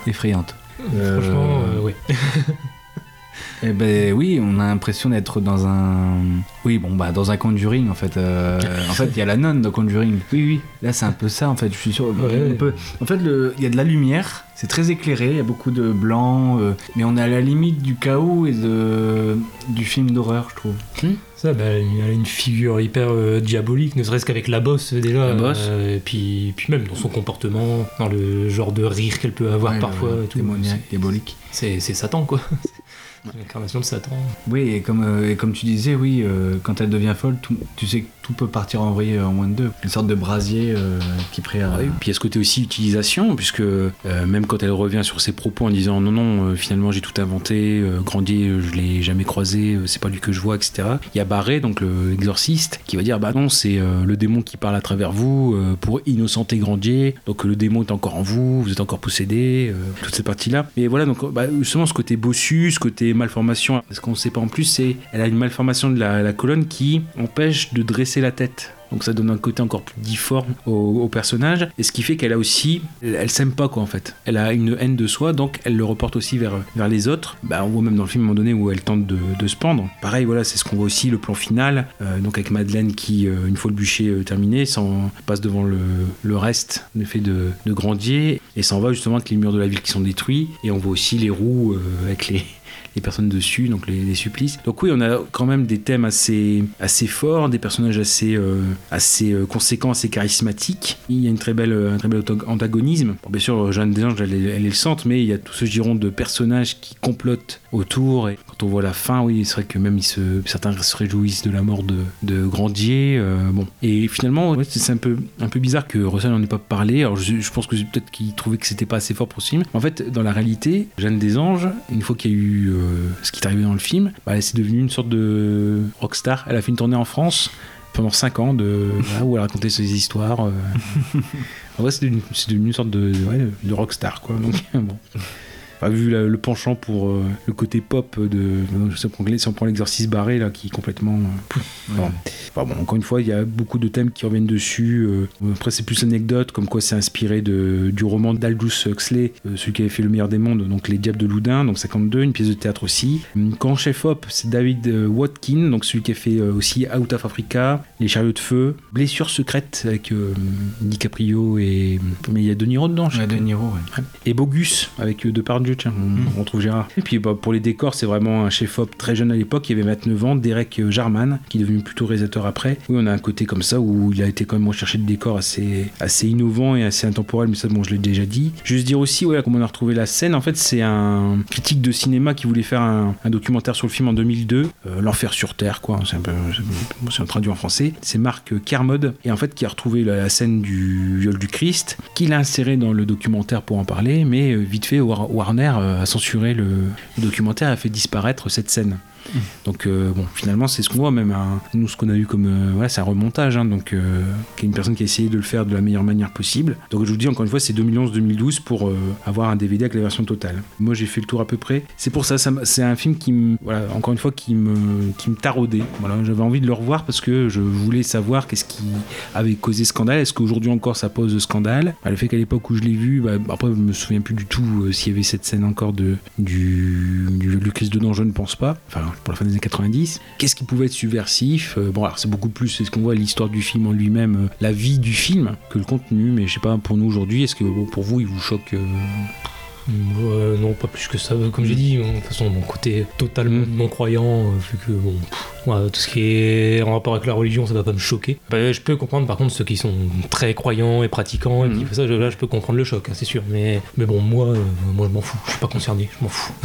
Effrayante. Franchement, euh, ouais. Eh ben oui, on a l'impression d'être dans un. Oui, bon, bah dans un Conjuring en fait. Euh, en fait, il y a la nonne de Conjuring. Oui, oui. Là, c'est un peu ça en fait. Je suis sûr. Ouais. on peut- En fait, le- il y a de la lumière. C'est très éclairé. Il y a beaucoup de blanc, euh, mais on est à la limite du chaos et de du film d'horreur, je trouve. Ça, bah, elle a une figure hyper euh, diabolique, ne serait-ce qu'avec la bosse déjà. La bosse. euh, et puis, puis même dans son comportement, dans le genre de rire qu'elle peut avoir Ouais, parfois. le- et tout. démoniaque, C'est- diabolique. C'est c'est Satan, quoi. L'incarnation de Satan. Oui, et comme, euh, et comme tu disais, oui, euh, quand elle devient folle, tout- tu sais que tout peut partir en vrille en moins de deux. Une sorte de brasier euh, qui est prêt à. Ouais, Puis il y a ce côté aussi utilisation, puisque euh, même quand elle revient sur ses propos en disant non, non, euh, finalement j'ai tout inventé, euh, Grandier, euh, je l'ai jamais croisé, euh, c'est pas lui que je vois, etc. Il y a Barré, donc l'exorciste, qui va dire bah non, c'est euh, le démon qui parle à travers vous euh, pour innocenter Grandier, donc le démon est encore en vous, vous êtes encore possédé, euh, toute cette partie-là. Mais voilà, donc bah, justement ce côté bossu, ce côté malformation, ce qu'on ne sait pas en plus, c'est elle a une malformation de la colonne qui empêche de dresser la tête. Donc ça donne un côté encore plus difforme au, personnage. Et ce qui fait qu'elle a aussi... Elle, s'aime pas quoi en fait. Elle a une haine de soi, donc elle le reporte aussi vers, les autres. Bah, on voit même dans le film à un moment donné où elle tente de, se pendre. Pareil, voilà, c'est ce qu'on voit aussi, le plan final. euh, donc avec Madeleine qui, euh, une fois le bûcher euh, terminé, s'en passe devant le, reste, le fait de, de Grandier, et s'en va justement avec les murs de la ville qui sont détruits. Et on voit aussi les roues avec les les personnes dessus, donc les, supplices. Donc oui, on a quand même des thèmes assez, assez forts, des personnages assez, euh, assez euh, conséquents, assez charismatiques. Il y a une très belle, un très bel antagonisme. Bien sûr, Jeanne des Anges, elle, est- le centre, mais il y a tout ce giron de personnages qui complotent autour. Et quand on voit la fin, oui, c'est vrai que même certains se réjouissent de la mort de, Grandier. euh, bon. Et finalement, c'est un peu, un peu bizarre que Russell n'en ait pas parlé. Alors je, je pense que peut-être qu'il trouvait que c'était pas assez fort pour ce film. En fait, dans la réalité, Jeanne des Anges, une fois qu'il y a eu ce qui est arrivé dans le film, bah, elle s'est devenue une sorte de rockstar. Elle a fait une tournée en France pendant 5 ans de, voilà, où elle racontait ses histoires. euh. en vrai, c'est devenu, c'est devenu une sorte de, de- ouais, de rockstar, quoi. Donc, bon. Vu la- le penchant pour euh, le côté pop de. Si on prend, si on prend l'exorciste barré, là, qui est complètement. euh. Enfin, bon, encore une fois, il y a beaucoup de thèmes qui reviennent dessus. euh. après, c'est plus anecdote, comme quoi c'est inspiré de, du roman d'Aldous Huxley, celui qui avait fait Le meilleur des mondes, donc Les Diables de Loudun, donc 52, une pièce de théâtre aussi. Hum, Quand chef op, c'est David Watkin, donc celui qui a fait aussi Out of Africa, Les chariots de feu, Blessure secrète avec DiCaprio et. Mais il y a De Niro dedans, je Ouais, De. Niro, ouais. Et Bogus avec euh, Tiens, on, on retrouve Gérard. Et puis bah, pour les décors, c'est vraiment un chef-op très jeune à l'époque, il avait 29 ans, Derek euh, Jarman, qui est devenu plutôt réalisateur après. Oui, on a un côté comme ça où il a été quand même recherché de décors assez, assez innovant et assez intemporel, mais ça, bon, je l'ai déjà dit. Juste dire aussi, voilà, comment on a retrouvé la scène, en fait, c'est un critique de cinéma qui voulait faire un, un documentaire sur le film en 2002, euh, L'Enfer sur Terre, quoi, c'est un peu, c'est- un traduit en français. C'est Marc Kermode, et en fait, qui a retrouvé la, la scène du viol du Christ, qu'il a inséré dans le documentaire pour en parler, mais euh, vite fait, War- Euh, a censuré le, le documentaire et a fait disparaître cette scène. Donc euh, bon, finalement, c'est ce qu'on voit même. hein. Nous, ce qu'on a eu comme, euh, voilà, c'est un remontage, hein, donc euh, une personne qui a essayé de le faire de la meilleure manière possible. Donc je vous dis encore une fois, c'est 2011-2012 pour euh, avoir un DVD avec la version totale. Moi, j'ai fait le tour à peu près. C'est pour ça, c'est un film qui, me, voilà, encore une fois, qui me, qui me taraudait. Voilà, j'avais envie de le revoir parce que je voulais savoir qu'est-ce qui avait causé scandale. Est-ce qu'aujourd'hui encore ça pose scandale? Bah, Le fait qu'à l'époque où je l'ai vu, bah, après je me souviens plus du tout euh, s'il y avait cette scène encore de du, du dedans, je ne pense pas. Enfin, pour la fin des années 90. Qu'est-ce qui pouvait être subversif Euh, Bon, alors c'est beaucoup plus, c'est ce qu'on voit, l'histoire du film en lui-même, euh, la vie du film, que le contenu. Mais je sais pas, pour nous aujourd'hui, est-ce que bon, pour vous, il vous choque euh, non, pas plus que ça. Comme j'ai dit, de toute façon, mon côté totalement non croyant, vu que bon, pff, tout ce qui est en rapport avec la religion, ça va pas me choquer. Bah, je peux comprendre par contre ceux qui sont très croyants et pratiquants et qui font ça, je- là je peux comprendre le choc, hein, c'est sûr. Mais, mais bon, moi, euh, moi je m'en fous, je suis pas concerné, je m'en fous.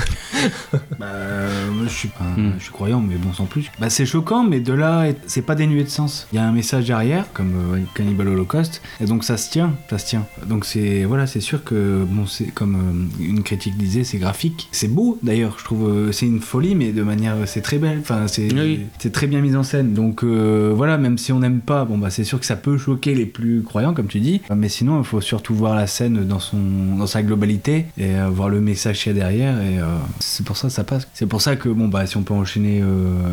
Bah, euh, moi, je suis pas, je suis croyant, mais bon, sans plus. Bah, c'est choquant, mais de là, c'est pas dénué de sens. Il y a un message derrière, comme euh, Cannibal Holocaust, et donc ça se tient, ça se tient. Donc c'est, voilà, c'est sûr que, bon, c'est comme euh, une critique disait, c'est graphique. C'est beau, d'ailleurs, je trouve, euh, c'est une folie, mais de manière, c'est très belle. Enfin, c'est, c'est très bien mis en scène. Donc euh, voilà, même si on n'aime pas, bon, bah, c'est sûr que ça peut choquer les plus croyants, comme tu dis. Mais sinon, il faut surtout voir la scène dans son, dans sa globalité et euh, voir le message qu'il y a derrière. Et euh, c'est pour ça que ça passe. C'est pour ça que, bon, bah, si on peut enchaîner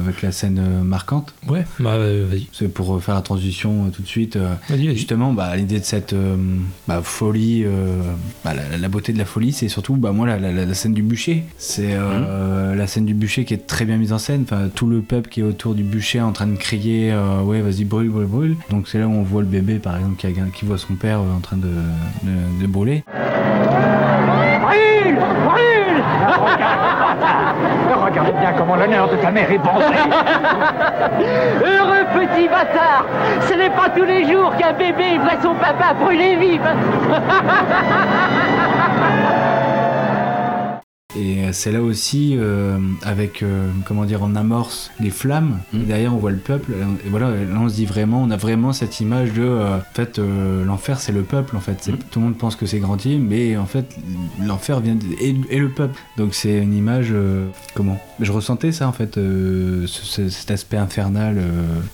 avec la scène marquante. Ouais, bah, vas-y. C'est pour faire la transition tout de suite. Justement, bah, l'idée de cette bah, folie, bah, la, la beauté de la folie, c'est surtout, bah, moi, la, la- la scène du bûcher. C'est euh, la scène du bûcher qui est très bien mise en scène. Enfin, tout le peuple qui est autour du bûcher en train de crier, euh, ouais, vas-y, brûle, brûle, brûle. Donc c'est là où on voit le bébé, par exemple, qui, a- qui voit son père euh, en train de, de, de brûler. Brûle Brûle Regarde bien comment l'honneur de ta mère est bandé Heureux petit bâtard Ce n'est pas tous les jours qu'un bébé voit son papa brûler vif Et c'est là aussi, euh, avec, euh, comment dire, en amorce les flammes. Et derrière, on voit le peuple. Et voilà, là, on se dit vraiment, on a vraiment cette image de. euh, en fait, l'enfer, c'est le peuple, en fait. C'est- Tout le monde pense que c'est Grandier, mais en fait, l'enfer vient. de- et, et le peuple. Donc, c'est une image. comment? Je ressentais ça, en fait, ce- ce- cet aspect infernal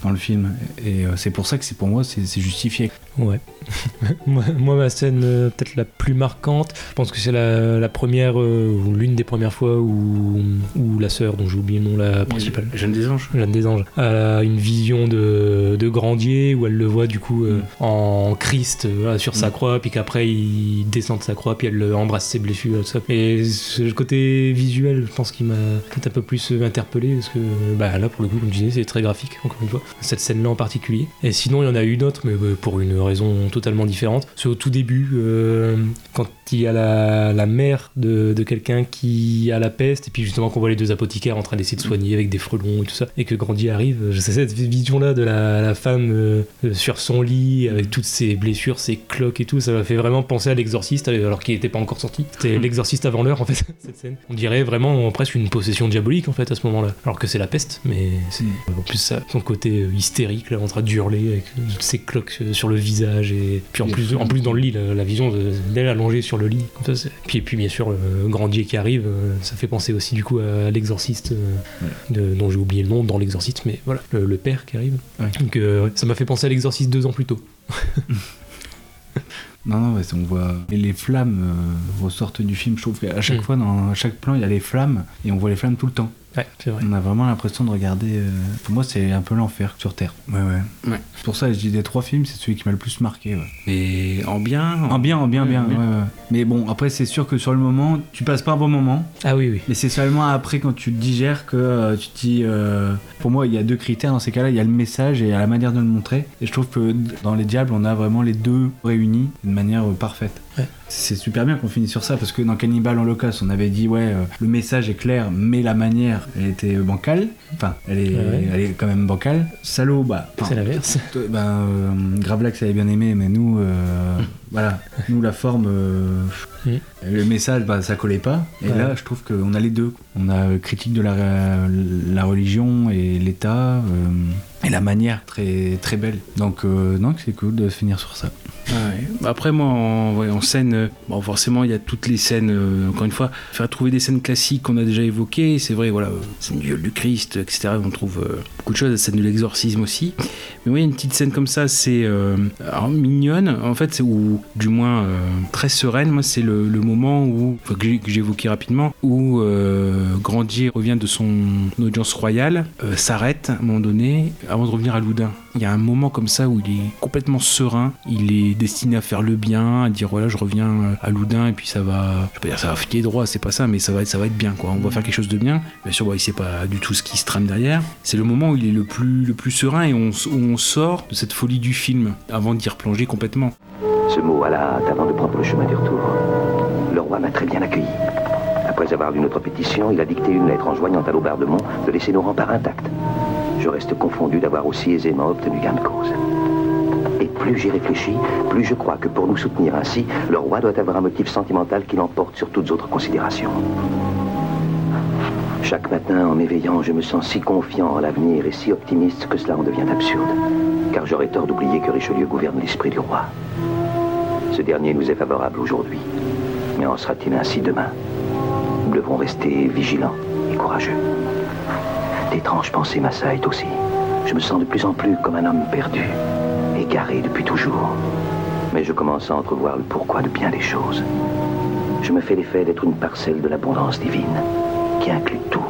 dans le film. Et c'est pour ça que c'est pour moi, c'est justifié. Ouais. moi, ma scène peut-être la plus marquante, je pense que c'est la, la première, ou l'une des premières fois où, où la sœur, dont j'ai oublié le nom, la principale. Jeanne des Anges. Jeanne des Anges. a une vision de, de Grandier où elle le voit du coup euh, en Christ euh, voilà, sur sa croix, puis qu'après il descend de sa croix, puis elle embrasse ses blessures, tout ça. Et le côté visuel, je pense, qui m'a peut-être un peu plus interpellé, parce que bah, là, pour le coup, comme je disais, c'est très graphique, encore une fois, cette scène-là en particulier. Et sinon, il y en a une autre, mais euh, pour une raison totalement différente. C'est au tout début, euh, quand il y a la, la mère de, de quelqu'un qui a la peste, et puis justement qu'on voit les deux apothicaires en train d'essayer de soigner avec des frelons et tout ça, et que Grandier arrive. Je sais cette vision-là de la, la femme euh, euh, sur son lit, avec toutes ses blessures, ses cloques et tout, ça m'a fait vraiment penser à l'exorciste, alors qu'il n'était pas encore sorti. C'était l'exorciste avant l'heure, en fait, cette scène. On dirait vraiment presque une possession diabolique, en fait, à ce moment-là. Alors que c'est la peste, mais c'est en plus ça, son côté euh, hystérique, là, en train de hurler, avec euh, toutes ses cloques euh, sur le visage, et puis en plus, en plus dans le lit, la, la vision de- d'elle allongée sur le lit. Comme ça, c'est- puis, et puis bien sûr, Grandier qui arrive, euh, ça fait penser aussi du coup à l'exorciste, euh, dont j'ai oublié le nom dans l'exorciste, mais voilà, le, le père qui arrive. Donc euh, ça m'a fait penser à l'exorciste deux ans plus tôt. Non, non, ouais, on voit et les flammes euh, ressortent du film. Je trouve qu'à chaque Mm. fois, dans chaque plan, il y a les flammes et on voit les flammes tout le temps. Ouais, c'est vrai. On a vraiment l'impression de regarder. euh, Pour moi, c'est un peu l'enfer sur Terre. Ouais, ouais. Ouais. C'est pour ça que je dis des trois films, c'est celui qui m'a le plus marqué. Ouais. Et en bien En bien, en bien, bien. Ouais, ouais, ouais. Mais bon, après, c'est sûr que sur le moment, tu passes pas un bon moment. Ah oui, oui. Mais c'est seulement après, quand tu le digères, que euh, tu te dis. euh, Pour moi, il y a deux critères dans ces cas-là il y a le message et la manière de le montrer. Et je trouve que dans Les Diables, on a vraiment les deux réunis de manière euh, parfaite. Ouais. C'est super bien qu'on finisse sur ça parce que dans Cannibal Holocaust, on avait dit ouais, euh, le message est clair, mais la manière, elle était bancale. Enfin, elle est, Ouais. elle est quand même bancale. Salaud, bah. C'est l'inverse. Ben, euh, Gravelax avait bien aimé, mais nous, euh, voilà, nous la forme, euh, le message, bah, ça collait pas. Et Ouais. là, je trouve qu'on a les deux. On a euh, critique de la, la religion et l'État euh, et la manière très très belle. Donc euh, non, c'est cool de finir sur ça. Ouais. Bah Après, moi, en, ouais, en scène, euh, bon, forcément, il y a toutes les scènes, euh, encore une fois, faire trouver des scènes classiques qu'on a déjà évoquées, c'est vrai, voilà, euh, scène du viol du Christ, etc. On trouve euh, beaucoup de choses, la scène de l'exorcisme aussi. Mais oui, une petite scène comme ça, c'est euh, mignonne, en fait, c'est ou du moins euh, très sereine. Moi, c'est le, le moment où, que j'évoquais rapidement, où euh, Grandier revient de son audience royale, euh, s'arrête à un moment donné, avant de revenir à Loudun. Il y a un moment comme ça où il est complètement serein, il est destiné à faire le bien, à dire voilà, je reviens à Loudun et puis ça va, je peux dire ça va filer droit, c'est pas ça, mais ça va être, ça va être bien quoi. On va faire quelque chose de bien. Bien sûr, il sait pas du tout ce qui se trame derrière. C'est le moment où il est le plus, le plus serein et on, où on sort de cette folie du film avant d'y replonger complètement. Ce mot à la hâte avant de prendre le chemin du retour. Le roi m'a très bien accueilli. Après avoir lu notre pétition, il a dicté une lettre enjoignant à l'Aubardemont de laisser nos remparts intacts. Je reste confondu d'avoir aussi aisément obtenu gain de cause. Et plus j'y réfléchis, plus je crois que pour nous soutenir ainsi, le roi doit avoir un motif sentimental qui l'emporte sur toutes autres considérations. Chaque matin, en m'éveillant, je me sens si confiant en l'avenir et si optimiste que cela en devient absurde. Car j'aurais tort d'oublier que Richelieu gouverne l'esprit du roi. Ce dernier nous est favorable aujourd'hui. Mais en sera-t-il ainsi demain? Nous devrons rester vigilants et courageux. D'étranges pensées m'assaillent aussi. Je me sens de plus en plus comme un homme perdu, égaré depuis toujours. Mais je commence à entrevoir le pourquoi de bien des choses. Je me fais l'effet d'être une parcelle de l'abondance divine, qui inclut tout.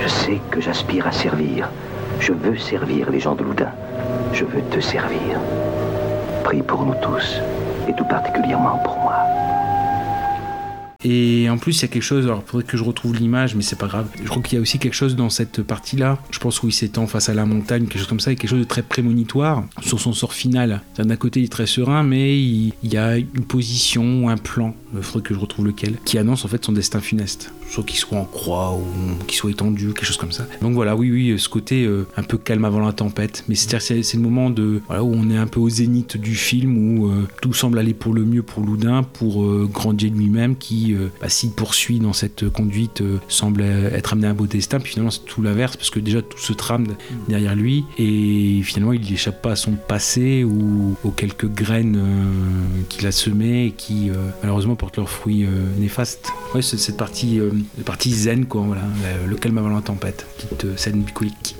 Je sais que j'aspire à servir. Je veux servir les gens de Loudun. Je veux te servir. Prie pour nous tous, et tout particulièrement pour moi. Et en plus, il y a quelque chose, alors faudrait que je retrouve l'image, mais c'est pas grave. Je crois qu'il y a aussi quelque chose dans cette partie-là, je pense où il s'étend face à la montagne, quelque chose comme ça, et quelque chose de très prémonitoire sur son sort final. D'un côté, il est très serein, mais il, il y a une position un plan, il faudrait que je retrouve lequel, qui annonce en fait son destin funeste. Soit qu'il soit en croix ou qu'il soit étendu, quelque chose comme ça. Donc voilà, oui, oui, ce côté euh, un peu calme avant la tempête, mais c'est-à-dire c'est le moment où on est un peu au zénith du film, où euh, tout semble aller pour le mieux pour Loudun, pour euh, Grandier lui-même, qui, euh, bah, s'il poursuit dans cette conduite, euh, semble euh, être amené à un beau destin, puis finalement c'est tout l'inverse, parce que déjà tout se trame derrière lui, et finalement il n'échappe pas à son passé ou aux quelques graines euh, qu'il a semées et qui euh, malheureusement portent leurs fruits euh, néfastes. Ouais, c'est cette partie, euh, partie zen, quoi, voilà, le, le calme avant la tempête, petite euh, scène bucolique.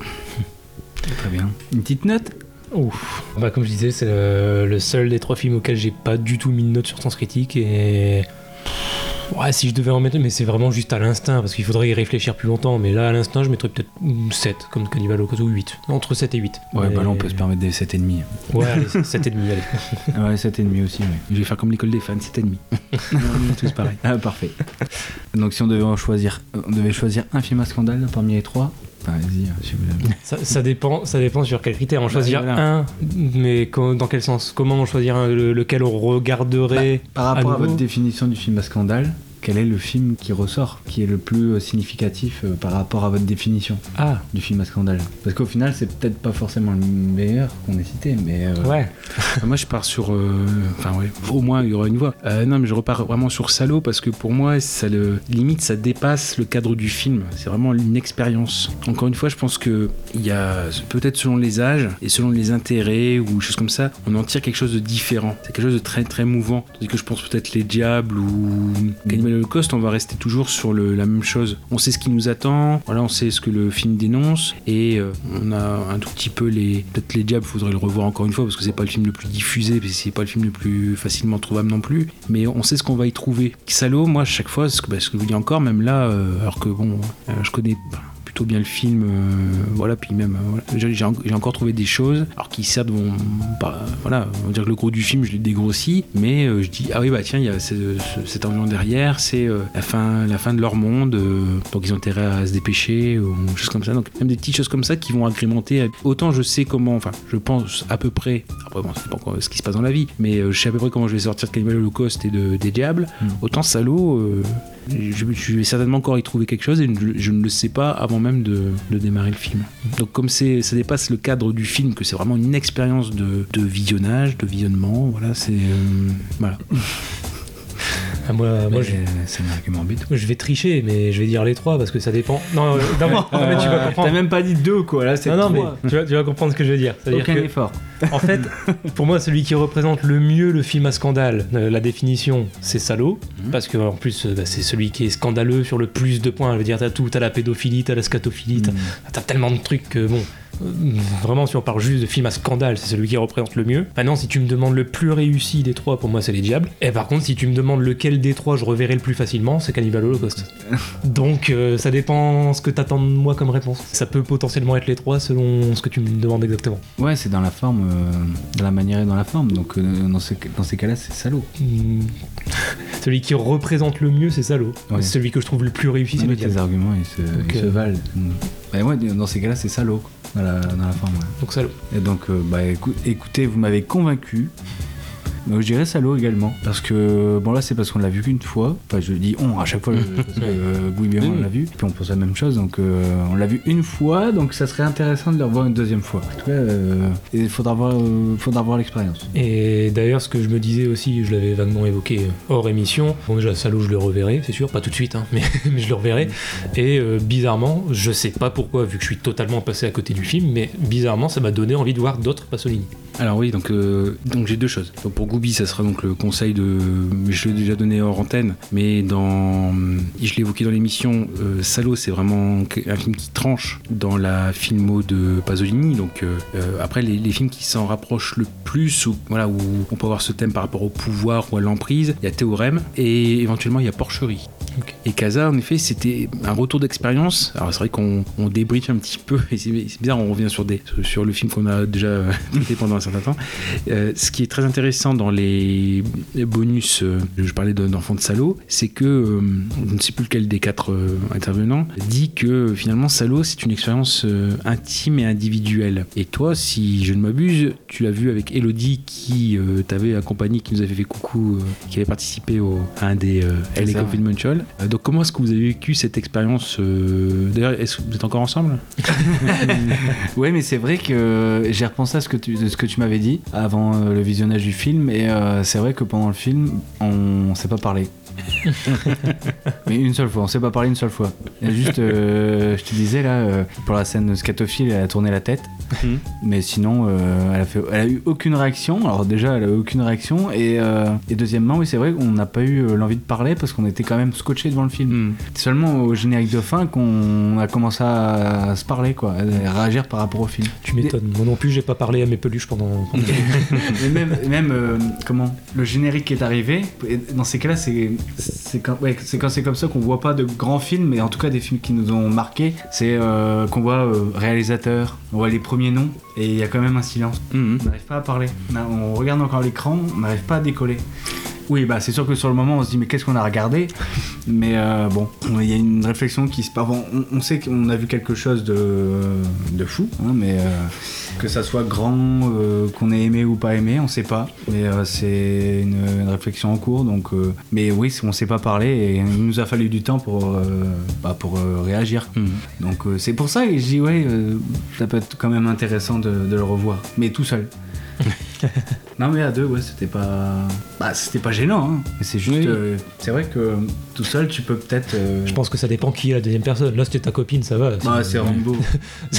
Très bien. Une petite note? Ouf. Bah, comme je disais, c'est le, le seul des trois films auxquels j'ai pas du tout mis de note sur Sens Critique et. Ouais, si je devais en mettre, mais c'est vraiment juste à l'instinct, parce qu'il faudrait y réfléchir plus longtemps. Mais là, à l'instant, je mettrais peut-être 7, comme Cannibal Holocaust, ou 8. Entre 7 et 8. Ouais, Mais- bah là on peut se permettre des 7,5. Ouais, allez, 7,5, allez. ouais, 7,5 aussi, ouais. Je vais faire comme l'école des fans, 7,5. On est tous pareil. Ah, parfait. Donc si on devait en choisir, on devait choisir un film à scandale parmi les trois, bah, vas-y, si vous voulez. Ça, ça dépend, ça dépend sur quel critère. En choisir voilà. un, mais dans quel sens? Comment en choisir un lequel on regarderait Par rapport à, votre définition du film à scandale, quel est le film qui ressort, qui est le plus euh, significatif euh, par rapport à votre définition Ah. du film à scandale? Parce qu'au final, c'est peut-être pas forcément le meilleur qu'on ait cité, mais. euh, Ouais. Moi, je pars sur. euh, Enfin, ouais, au moins, il y aura une voix. Euh, non, mais je repars vraiment sur Salo parce que pour moi, ça le, limite, ça dépasse le cadre du film. C'est vraiment une expérience. Encore une fois, je pense que il y a, peut-être selon les âges et selon les intérêts ou choses comme ça, on en tire quelque chose de différent. C'est quelque chose de très, très mouvant. Tandis que je pense peut-être Les Diables ou Cannibal Holocaust, on va rester toujours sur la même chose. On sait ce qui nous attend, voilà, on sait ce que le film dénonce et euh, on a un tout petit peu les. Peut-être Les Diables, faudrait le revoir encore une fois parce que c'est pas le film le plus diffusé, puis c'est pas le film le plus facilement trouvable non plus. Mais on sait ce qu'on va y trouver. Salo, moi, chaque fois, ce que, bah, ce que je vous dis encore, même là, euh, alors que bon, euh, je connais bah, plutôt bien le film, euh, voilà, puis même, euh, voilà, j'ai- j'ai en- j'ai encore trouvé des choses, alors qui certes vont pas, voilà, on va dire que le gros du film, je l'ai dégrossi, mais euh, je dis, ah oui, bah tiens, il y a ce- ce- cet environnement derrière, c'est euh, la, fin, la fin de leur monde, donc ils ont intérêt à se dépêcher, ou choses comme ça, donc même des petites choses comme ça qui vont agrémenter, autant je sais comment, enfin, je pense à peu près, après bon, c'est pas encore ce qui se passe dans la vie, mais je sais à peu près comment je vais sortir de Cannibal Holocaust et de, des Diables, autant Salaud, je, je vais certainement encore y trouver quelque chose et je, je ne le sais pas avant même de, démarrer le film. Donc comme c'est, ça dépasse le cadre du film, que c'est vraiment une expérience de, de visionnage, de visionnement, voilà, c'est euh, voilà. Ah, moi, moi, je, C'est un argument bête. je vais tricher, mais je vais dire les trois parce que ça dépend. Non, euh, non, mais, non, mais tu vas comprendre. T'as même pas dit deux quoi, là c'est Non, non, mais trois. tu vas, tu vas comprendre ce que je veux dire. Aucun que, effort. en fait, pour moi, celui qui représente le mieux le film à scandale, euh, la définition, c'est Salaud. Parce que, en plus, euh, bah, c'est celui qui est scandaleux sur le plus de points. Je veux dire, t'as tout, t'as la pédophilie, t'as la scatophilie, t'as- t'as tellement de trucs que, bon. Euh, Vraiment, si on parle juste de film à scandale, c'est celui qui représente le mieux. Maintenant, si tu me demandes le plus réussi des trois, pour moi, c'est Les Diables. Et par contre, si tu me demandes lequel des trois je reverrai le plus facilement, c'est Cannibal Holocaust. Donc, euh, ça dépend ce que t'attends de moi comme réponse. Ça peut potentiellement être les trois selon ce que tu me demandes exactement. Ouais, c'est dans la forme, euh, dans la manière et dans la forme. Donc euh, dans, ces, dans ces cas-là, c'est salaud. Hmm. Celui qui représente le mieux, c'est Salo. Ouais. C'est celui que je trouve le plus réussi, c'est Ouais, le tes diable. arguments, ils se, ils se valent. Mm. Bah ouais, dans ces cas-là, c'est salaud, dans la, dans la forme. ouais. Donc Salo. Et donc, euh, bah écou- écoutez, vous m'avez convaincu. Mais je dirais salaud également. Parce que, bon là, c'est parce qu'on l'a vu qu'une fois. Enfin, je dis on à chaque fois, que euh, Gouy on l'a vu. Puis on pense la même chose. Donc, euh, on l'a vu une fois. Donc, ça serait intéressant de le revoir une deuxième fois. En tout cas, euh, il faudra voir, euh, faudra voir l'expérience. Et d'ailleurs, ce que je me disais aussi, je l'avais vaguement évoqué hors émission. Bon, déjà, Salo, je le reverrai, c'est sûr, pas tout de suite, hein, mais, mais je le reverrai. Et euh, bizarrement, je sais pas pourquoi, vu que je suis totalement passé à côté du film, mais bizarrement, ça m'a donné envie de voir d'autres Pasolini. Alors oui, donc, euh, donc j'ai deux choses. Donc pour Goubi, ça sera donc le conseil de... Je l'ai déjà donné hors antenne, mais dans... Je l'ai évoqué dans l'émission, euh, Salo, c'est vraiment un film qui tranche dans la filmo de Pasolini. Donc euh, euh, après, les, films qui s'en rapprochent le plus, ou voilà, où on peut avoir ce thème par rapport au pouvoir ou à l'emprise, il y a Théorème, et éventuellement il y a Porcherie. Et Casa, en effet, c'était un retour d'expérience. Alors c'est vrai qu'on on débriefe un petit peu, et c'est bizarre, on revient sur, des, sur le film qu'on a déjà traité pendant un certain temps. Euh, ce qui est très intéressant dans les bonus, euh, je parlais de- d'Enfant de Salaud, c'est que, euh, je ne sais plus lequel des quatre intervenants, dit que finalement Salaud, c'est une expérience intime et individuelle. Et toi, si je ne m'abuse, tu l'as vu avec Elodie qui t'avait accompagné, qui nous avait fait coucou, qui avait participé au, à un des LA. Euh, donc comment est-ce que vous avez vécu cette expérience euh, D'ailleurs, vous êtes encore ensemble? Ouais, mais c'est vrai que j'ai repensé à ce que tu, m'avais dit avant euh, le visionnage du film, et euh, c'est vrai que pendant le film, on s'est pas parlé. mais une seule fois, on s'est pas parlé une seule fois. Juste, euh, je te disais là, euh, pour la scène scatophile, elle a tourné la tête, Mhm. mais sinon, euh, elle, a fait, elle a eu aucune réaction. Alors déjà, elle a eu aucune réaction, et, euh, et deuxièmement, oui, c'est vrai qu'on n'a pas eu l'envie de parler parce qu'on était quand même scotché devant le film. C'est seulement au générique de fin qu'on a commencé à, se parler, quoi, à réagir par rapport au film. Tu m'étonnes. Moi non plus, j'ai pas parlé à mes peluches pendant. Mais même, même euh, comment? Le générique qui est arrivé, dans ces cas-là, c'est c'est quand ouais, c'est quand c'est comme ça qu'on voit pas de grands films, mais en tout cas des films qui nous ont marqué. C'est euh, qu'on voit euh, réalisateur, on voit les premiers noms, et il y a quand même un silence. Mhm. On n'arrive pas à parler. On regarde encore l'écran, on n'arrive pas à décoller. Oui, bah c'est sûr que sur le moment, on se dit mais qu'est-ce qu'on a regardé? Mais euh, bon, il y a une réflexion qui se passe. Bon, on, on sait qu'on a vu quelque chose de, de fou, hein, mais euh, que ça soit grand, euh, qu'on ait aimé ou pas aimé, on sait pas. Mais euh, c'est une, une réflexion en cours, donc. euh, mais oui, on sait pas parler et il nous a fallu du temps pour, euh, bah, pour euh, réagir. Mhm. Donc euh, c'est pour ça que je dis ouais, euh, ça peut être quand même intéressant de, de le revoir, mais tout seul. non mais à deux ouais c'était pas bah c'était pas gênant hein. c'est juste Oui. euh, c'est vrai que tout seul tu peux peut-être euh, Je pense que ça dépend qui est la deuxième personne. Là, c'était ta copine, ça va. bah c'est Rambo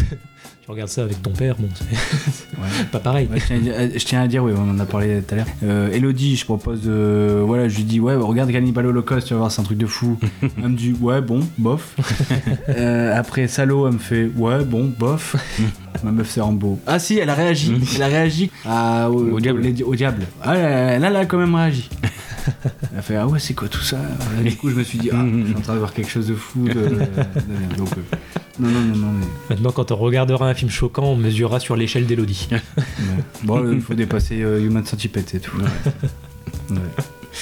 Tu regardes ça avec ton père, bon, c'est Ouais. pas pareil. Ouais, je, tiens à dire, je tiens à dire, oui, on en a parlé tout à l'heure. Euh, Elodie, je propose de. Voilà, je lui dis, ouais, regarde Cannibal Holocaust, tu vas voir, c'est un truc de fou. elle me dit, ouais, bon, bof. Euh, après, Salo, elle me fait, ouais, bon, bof. Ma meuf, c'est Rambo. Ah, si, elle a réagi. elle a réagi à- au, Au diable. les- au diable. Ah, là, là, elle a quand même réagi. Elle a fait, ah ouais, c'est quoi tout ça? Du coup, je me suis dit, ah, je suis en train de voir quelque chose de fou. De, de- donc, euh, non, non, non, non, mais. Maintenant, quand on regardera un film choquant, on mesurera sur l'échelle d'Elodie. Ouais. Bon, il faut dépasser euh, Human Centipede, c'est tout. Ouais.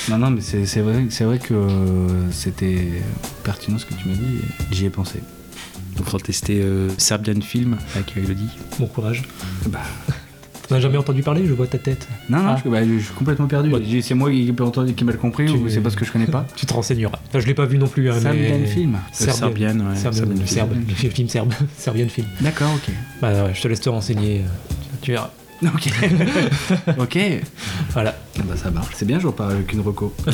Non, non, mais c'est vrai, c'est vrai que euh, c'était pertinent ce que tu m'as dit. et J'y ai pensé. Donc on va tester euh, Serbian Film avec Elodie. Bon courage. Bah, T'en as jamais entendu parler Je vois ta tête. Non, non, Ah. je, bah, je suis complètement perdu. Ouais. C'est moi qui, qui, mal compris ou c'est parce que je connais pas Tu te renseigneras. Enfin, je l'ai pas vu non plus. Hein, Serbian mais... film. Serbian, ouais, Serbian, Serbian film. Serbe, film serbe. Serbian film. D'accord, ok. Bah ouais, je te laisse te renseigner. euh, Tu verras. Ok. ok. Voilà. Ah Bah ça marche. C'est bien, je repars avec une reco.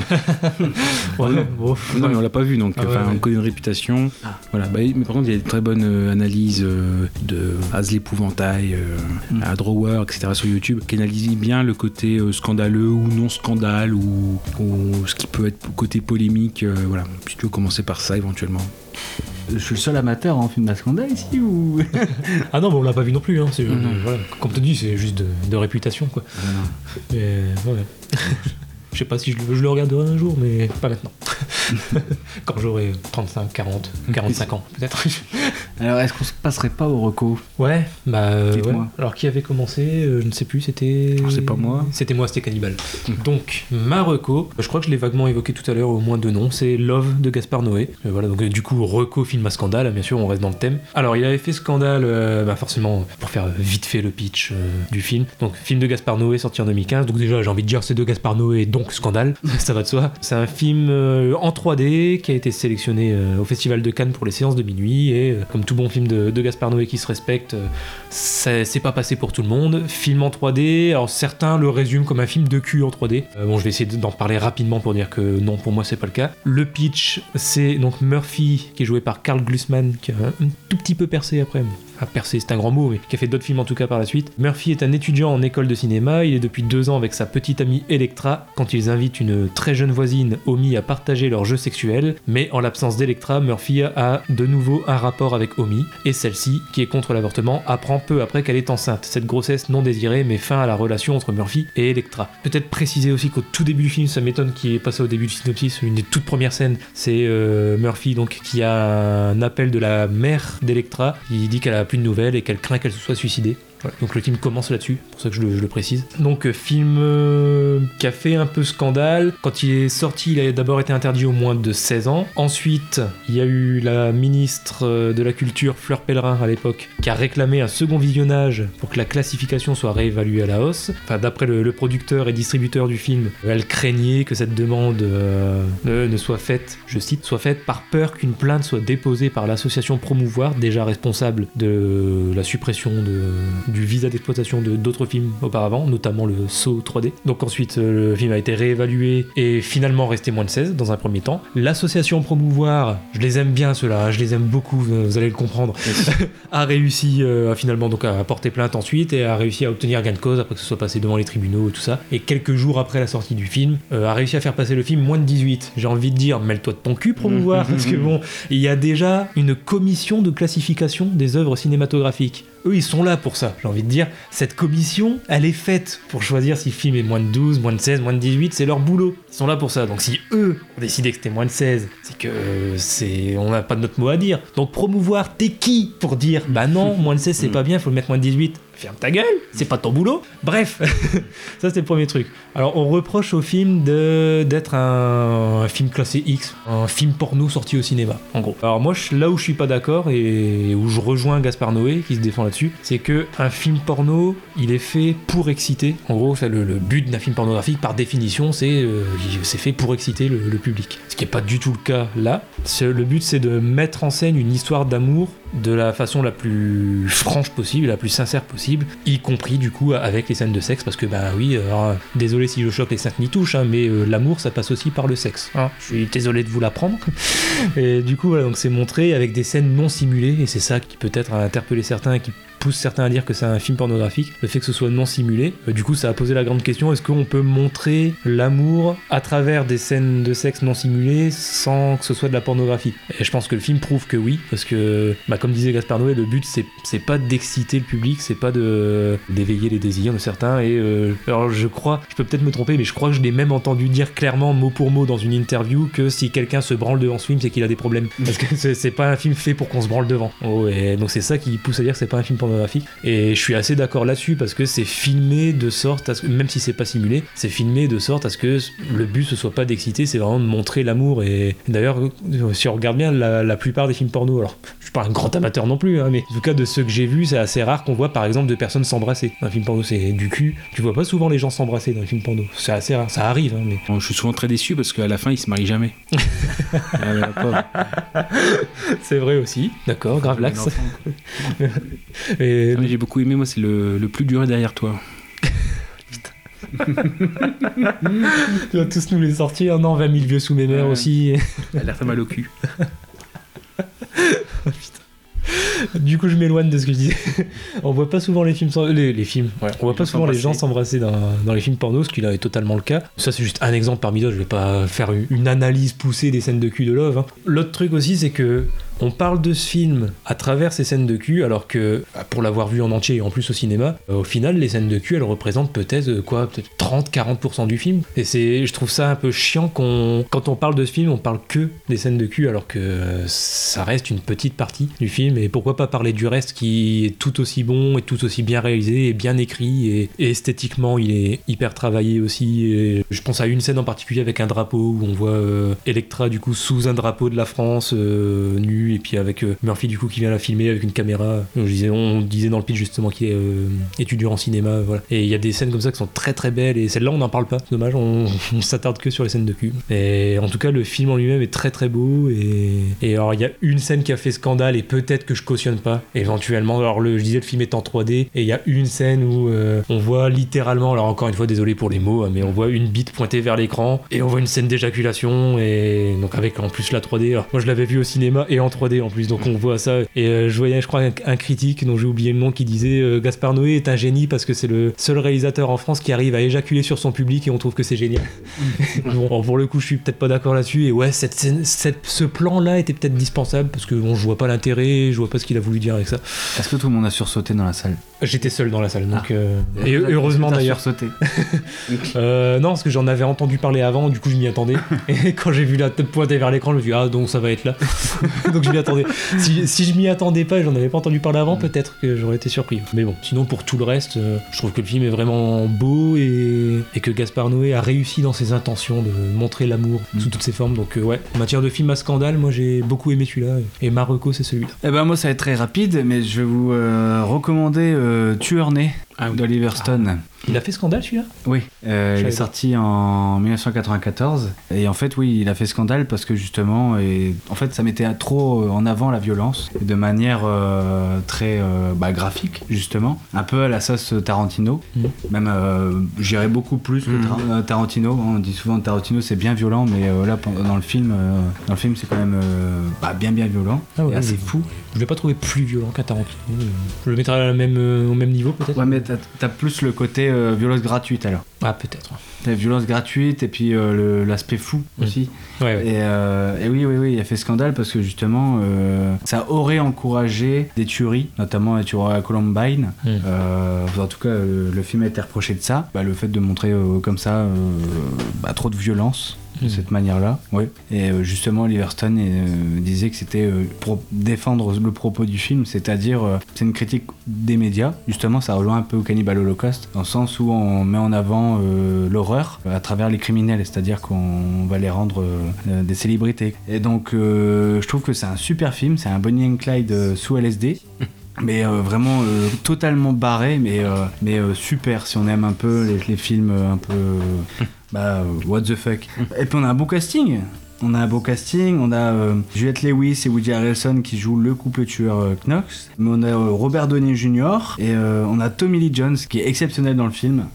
Ouais, bon. Non, mais on l'a pas vu, donc Ah ouais, enfin, ouais. on connaît une réputation. Voilà. Bah, mais par contre, il y a des très bonnes euh, analyses euh, de Az l'épouvantail, euh, Mm. à Drawer, etc. sur YouTube, qui analysent bien le côté euh, scandaleux ou non scandale, ou, ou ce qui peut être côté polémique. euh, voilà. Si tu veux commencer par ça éventuellement. Je suis le seul amateur en film scandale ici ou Ah non, mais on l'a pas vu non plus. Hein. c'est- Mhm. euh, voilà. Comme tu dis, c'est juste de, de réputation. quoi. Mais ouais. Je sais pas si je, le- je le regarderai un jour, mais pas maintenant. Quand j'aurai 35, 40, 45 ans, peut-être. Alors, est-ce qu'on se passerait pas au reco Ouais, bah euh, ouais. Alors qui avait commencé Euh, Je ne sais plus, c'était. C'est pas moi. C'était moi, c'était Cannibal. Donc, ma reco, je crois que je l'ai vaguement évoqué tout à l'heure, au moins deux noms, c'est Love de Gaspard Noé. Euh, voilà, donc euh, du coup, reco film à scandale, bien sûr, on reste dans le thème. Alors, il avait fait scandale, bah, forcément, pour faire vite fait le pitch du film. Donc, film de Gaspard Noé sorti en 2015. Donc, déjà, j'ai envie de dire, c'est de Gaspard Noé, donc scandale, ça va de soi. C'est un film en 3D qui a été sélectionné au Festival de Cannes pour les séances de minuit. Et comme tout bon film de, Gaspard Noé qui se respecte, euh, c'est pas passé pour tout le monde. Film en 3D, alors certains le résument comme un film de cul en 3D. Euh, bon, je vais essayer d'en parler rapidement pour dire que non, pour moi, c'est pas le cas. Le pitch, c'est donc Murphy, qui est joué par Carl Glusman, qui a un tout petit peu percé après. Enfin, percé, c'est un grand mot, mais qui a fait d'autres films en tout cas par la suite. Murphy est un étudiant en école de cinéma. Il est depuis deux ans avec sa petite amie Electra quand ils invitent une très jeune voisine, Omi, à partager leurs jeux sexuels. Mais en l'absence d'Electra, Murphy a de nouveau un rapport avec Omi. Et celle-ci, qui est contre l'avortement, apprend peu après qu'elle est enceinte. Cette grossesse non désirée met fin à la relation entre Murphy et Electra. Peut-être préciser aussi qu'au tout début du film, ça m'étonne qu'il ait passé au début du synopsis, une des toutes premières scènes, c'est euh, Murphy donc qui a un appel de la mère d'Electra. Il dit qu'elle a plus de nouvelles et qu'elle craint qu'elle se soit suicidée. Donc le film commence là-dessus, pour ça que je le, précise. Donc euh, film euh, qui a fait un peu scandale. Quand il est sorti, il a d'abord été interdit au moins de 16 ans. Ensuite, il y a eu la ministre euh, de la Culture, Fleur Pellerin à l'époque, qui a réclamé un second visionnage pour que la classification soit réévaluée à la hausse. Enfin, d'après le, producteur et distributeur du film, elle craignait que cette demande ne soit faite, je cite, soit faite par peur qu'une plainte soit déposée par l'association Promouvoir, déjà responsable de la suppression de, du visa d'exploitation de d'autres films auparavant, notamment le Saw 3D. Donc ensuite, euh, le film a été réévalué et finalement resté moins de 16 dans un premier temps. L'association Promouvoir, je les aime bien ceux-là, hein, je les aime beaucoup, vous vous allez le comprendre, a réussi euh, finalement donc à porter plainte ensuite et a réussi à obtenir gain de cause après que ce soit passé devant les tribunaux et tout ça. Et quelques jours après la sortie du film, euh, a réussi à faire passer le film moins de 18. J'ai envie de dire, mêle-toi de ton cul, Promouvoir, parce que bon, il y a déjà une commission de classification des œuvres cinématographiques. Eux, ils sont là pour ça, j'ai envie de dire. Cette commission, elle est faite pour choisir si le film est moins de 12, moins de 16, moins de 18, c'est leur boulot. Ils sont là pour ça. Donc si eux ont décidé que c'était moins de 16, c'est que euh, c'est on n'a pas de notre mot à dire. Donc promouvoir, t'es qui pour dire bah non, moins de 16 c'est pas bien, faut le mettre moins de 18 Ferme ta gueule, c'est pas ton boulot. Bref, ça c'était le premier truc. Alors on reproche au film d'être un, film classé X, un film porno sorti au cinéma, en gros. Alors moi, là où je suis pas d'accord et où je rejoins Gaspard Noé qui se défend là-dessus, c'est que un film porno, il est fait pour exciter. En gros, le, but d'un film pornographique, par définition, c'est euh, c'est fait pour exciter le, le public. Ce qui est pas du tout le cas là. C'est- Le but, c'est de mettre en scène une histoire d'amour de la façon la plus franche possible, la plus sincère possible, y compris du coup avec les scènes de sexe, parce que bah oui, alors, désolé si je choque les cinq n'y touche, hein, mais euh, l'amour ça passe aussi par le sexe. hein. Je suis désolé de vous l'apprendre. Et du coup, voilà, donc c'est montré avec des scènes non simulées, et c'est ça qui peut-être a interpellé certains pousse certains à dire que c'est un film pornographique, le fait que ce soit non simulé. Euh, du coup, ça a posé la grande question est-ce qu'on peut montrer l'amour à travers des scènes de sexe non simulées sans que ce soit de la pornographie? Et je pense que le film prouve que oui, parce que, bah, comme disait Gaspard Noé, le but c'est pas d'exciter le public, c'est pas d'éveiller les désirs de certains. Et euh, alors, je crois, je peux peut-être me tromper, mais je crois que je l'ai même entendu dire clairement, mot pour mot, dans une interview, que si quelqu'un se branle devant ce film, c'est qu'il a des problèmes. Parce que c'est pas un film fait pour qu'on se branle devant. Oh, et donc c'est ça qui pousse à dire que c'est pas un film pornographique. Cinématographique. Et je suis assez d'accord là-dessus parce que c'est filmé de sorte à ce que, même si c'est pas simulé, c'est filmé de sorte à ce que le but ce soit pas d'exciter, c'est vraiment de montrer l'amour. Et d'ailleurs, si on regarde bien la, la plupart des films porno, alors je suis pas un grand amateur non plus, hein, mais en tout cas de ceux que j'ai vus, c'est assez rare qu'on voit par exemple deux personnes s'embrasser. Un film porno, c'est du cul. Tu vois pas souvent les gens s'embrasser dans un film porno. C'est assez rare, ça arrive, hein, mais. Je suis souvent très déçu parce qu'à la fin, ils se marient jamais. Ah, c'est vrai aussi. D'accord, grave l'axe. Et Ah, mais J'ai beaucoup aimé, moi, c'est le, le plus dur est derrière toi. tu vas tous nous les sortir. Non, 20 000 vieux sous mes mers Ouais. aussi. Elle a l'air très mal au cul. Du coup, je m'éloigne de ce que je disais. on voit pas souvent les films, sans- les, les films. ouais. On voit pas gens souvent les gens s'embrasser. s'embrasser dans, dans les films porno, ce qui là est totalement le cas. Ça, c'est juste un exemple parmi d'autres. Je vais pas faire une, une analyse poussée des scènes de cul de Love. hein. L'autre truc aussi, c'est que on parle de ce film à travers ces scènes de cul, alors que bah, pour l'avoir vu en entier et en plus au cinéma, euh, au final, les scènes de cul, elles représentent peut-être euh, quoi, peut-être 30-40% du film. Et c'est, je trouve ça un peu chiant qu'on, quand on parle de ce film, on parle que des scènes de cul, alors que euh, ça reste une petite partie du film. Et pourquoi pas parler du reste qui est tout aussi bon et tout aussi bien réalisé et bien écrit et, esthétiquement, il est hyper travaillé aussi. Je pense à une scène en particulier avec un drapeau où on voit Electra du coup sous un drapeau de la France euh, et puis avec euh, Murphy du coup qui vient la filmer avec une caméra. On disait dans le pitch justement qu'il est euh, étudiant en cinéma. Et il y a des scènes comme ça qui sont très très belles et celle-là on n'en parle pas. Dommage, on, on s'attarde que sur les scènes de cul. Et en tout cas le film en lui-même est très très beau et, alors il y a une scène qui a fait scandale et peut-être que je cautionne pas éventuellement. Alors le, je disais le film est en 3D et il y a une scène où euh, on voit littéralement, alors encore une fois désolé pour les mots, hein, mais on voit une bite pointée vers l'écran et on voit une scène d'éjaculation et donc avec en plus la 3D. Alors moi je l'avais vu au cinéma et en 3D en plus donc on voit ça et euh, je voyais je crois un, un critique dont j'ai oublié le nom qui disait euh, Gaspard Noé est un génie parce que c'est le seul réalisateur en France qui arrive à éjaculer sur son public et on trouve que c'est génial. bon, pour le coup je suis peut-être pas d'accord là-dessus et ouais cette, scène- cette- ce plan là était peut-être dispensable parce que bon je vois pas l'intérêt, je vois pas ce qu'il a voulu dire avec ça. Est-ce que tout le monde a sursauté dans la salle? J'étais seul dans la salle donc Ah. euh, et heureusement d'ailleurs. sursauté Euh, non, parce que j'en avais entendu parler avant, du coup je m'y attendais. Et quand j'ai vu la tête pointée vers l'écran, je me suis dit, ah, donc ça va être là. donc je m'y attendais. Si, si je m'y attendais pas et j'en avais pas entendu parler avant, peut-être que j'aurais été surpris. Mais bon, sinon pour tout le reste, euh, je trouve que le film est vraiment beau et, et que Gaspard Noé a réussi dans ses intentions de montrer l'amour sous toutes ses formes. Donc euh, ouais, en matière de film à scandale, moi j'ai beaucoup aimé celui-là. Et Marocco, c'est celui-là. Eh ben moi ça va être très rapide, mais je vais vous euh, recommander euh, Tueur né Ah oui. d'Oliver Stone. Il a fait scandale celui-là? Oui, euh, il est sorti en 1994 et en fait oui il a fait scandale parce que justement et en fait ça mettait trop en avant la violence et de manière euh, très euh, bah, graphique justement. Un peu à la sauce Tarantino. Mhm. même euh, j'irais beaucoup plus que euh, Tarantino. On dit souvent Tarantino c'est bien violent mais euh, là dans le film euh, dans le film c'est quand même euh, bah, bien bien violent. Ah ouais, et assez mais- fou. Je l'ai pas trouvé plus violent qu'un Tarantino. Je le mettrais même, euh, au même niveau peut-être. Ouais mais t'as plus le côté euh, violence gratuite alors Ah peut-être. La violence gratuite et puis euh, l'aspect fou Mm. aussi. Ouais, ouais. Et, euh, et oui, oui, oui, il a fait scandale parce que justement, ça aurait encouragé des tueries, notamment la tuerie à Columbine. Mm. En tout cas, le, le film a été reproché de ça. Bah, le fait de montrer comme ça bah, trop de violence de cette manière-là. Oui. Et euh, justement, Oliver Stone euh, disait que c'était euh, pour défendre le propos du film, c'est-à-dire c'est une critique des médias. Justement, ça rejoint un peu au Cannibal Holocaust, dans le sens où on met en avant l'horreur à travers les criminels, c'est-à-dire qu'on va les rendre des célébrités. Et donc, je trouve que c'est un super film, c'est un Bonnie and Clyde sous LSD. Mais euh, vraiment euh, totalement barré, mais, euh, mais super si on aime un peu les, les films un peu. bah, what the fuck. Et puis on a un beau casting. On a un beau casting, on a euh, Juliette Lewis et Woody Harrelson qui jouent le couple tueur euh, Knox, mais on a euh, Robert Downey Jr. et on a Tommy Lee Jones qui est exceptionnel dans le film.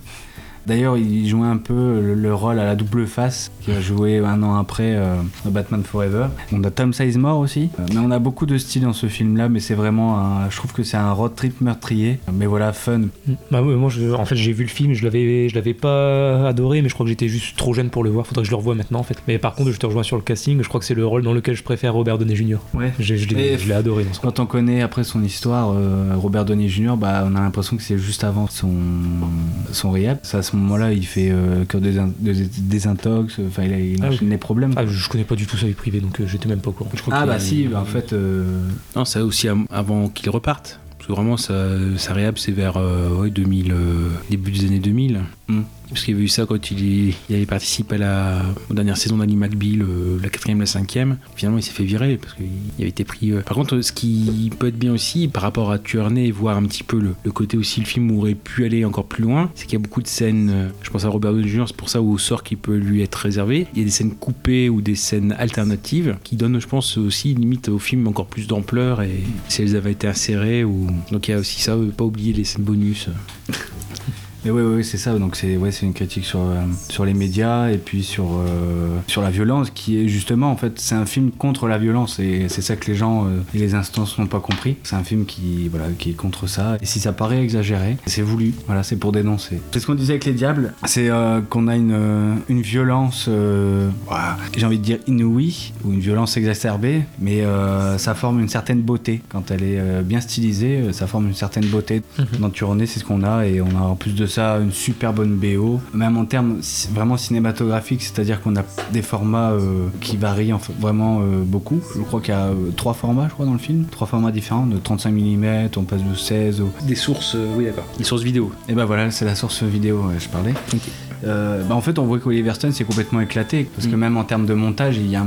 D'ailleurs, il jouait un peu le, le rôle à la double face qui a joué un an après euh, dans Batman Forever. On a Tom Sizemore aussi, Euh, mais on a beaucoup de style dans ce film-là, mais c'est vraiment un, je trouve que c'est un road trip meurtrier, mais voilà, fun. Bah ouais, moi, je- en fait, j'ai vu le film, je l'avais, je l'avais pas adoré, mais je crois que j'étais juste trop jeune pour le voir. Faudrait que je le revoie maintenant, en fait. Mais par contre, je te rejoins sur le casting. Je crois que c'est le rôle dans lequel je préfère Robert Downey Jr. Ouais. Je l'ai, adoré dans ce. Quand on connaît après son histoire, euh, Robert Downey Jr., bah, on a l'impression que c'est juste avant son, son rehab. C'est à ce moment-là, il fait euh, que des, in- des, des intox, enfin, il, a, il Ah oui. enchaîne les problèmes. Ah, je connais pas du tout sa vie privée, donc euh, j'étais même pas au courant. Je crois Ah bah si, bah, en fait... euh, Non, ça aussi avant qu'il reparte. Parce que vraiment, ça, ça réhab, c'est vers euh, ouais, 2000, euh, début des années 2000. Mm. Parce qu'il y avait eu ça quand il, il avait participé à la aux dernière saison d'Annie McBeal, euh, la quatrième, la cinquième. Finalement, il s'est fait virer parce qu'il avait été pris. euh. Par contre, ce qui peut être bien aussi par rapport à Tuernay, voir un petit peu le, le côté aussi le film aurait pu aller encore plus loin, c'est qu'il y a beaucoup de scènes. euh, Je pense à Robert Downey Jr. C'est pour ça au sort qui peut lui être réservé. Il y a des scènes coupées ou des scènes alternatives qui donnent, je pense, aussi limite au film encore plus d'ampleur et si elles avaient été insérées ou donc il y a aussi ça. euh, Pas oublier les scènes bonus. Mais oui, oui, c'est ça. Donc c'est ouais, c'est une critique sur, euh, sur les médias et puis sur, euh, sur la violence qui est justement, en fait, c'est un film contre la violence et c'est ça que les gens euh, et les instances n'ont pas compris. C'est un film qui, voilà, qui est contre ça. Et si ça paraît exagéré, c'est voulu. Voilà, c'est pour dénoncer. C'est ce qu'on disait avec les diables, c'est qu'on a une, une violence, j'ai envie de dire inouïe ou une violence exacerbée, mais ça forme une certaine beauté. Quand elle est bien stylisée, ça forme une certaine beauté. Dans Turoné, c'est ce qu'on a et on a en plus de ça une super bonne BO, même en termes vraiment cinématographiques, c'est-à-dire qu'on a des formats euh, qui varient en fait vraiment euh, beaucoup. Je crois qu'il y a euh, trois formats, je crois, dans le film, trois formats différents, de 35 mm, on passe de 16 au... Des sources, oui d'accord. Des sources vidéo. Et ben voilà, c'est la source vidéo, ouais, je parlais. Euh, bah en fait, on voit qu'Oliver Stone s'est complètement éclaté parce que même en termes de montage, il y a, un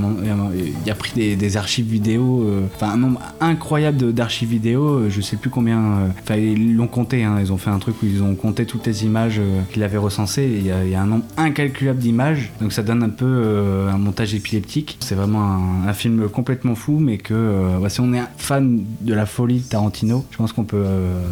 il y pris des, des archives vidéo, euh, enfin un nombre incroyable d'archives vidéo. euh, Je sais plus combien. euh, Enfin, ils l'ont compté. hein, ils ont fait un truc où ils ont compté toutes les images qu'il avait recensées. Il y, a- il y a un nombre incalculable d'images, donc ça donne un peu un montage épileptique. C'est vraiment un, un film complètement fou, mais que si on est fan de la folie de Tarantino, je pense qu'on peut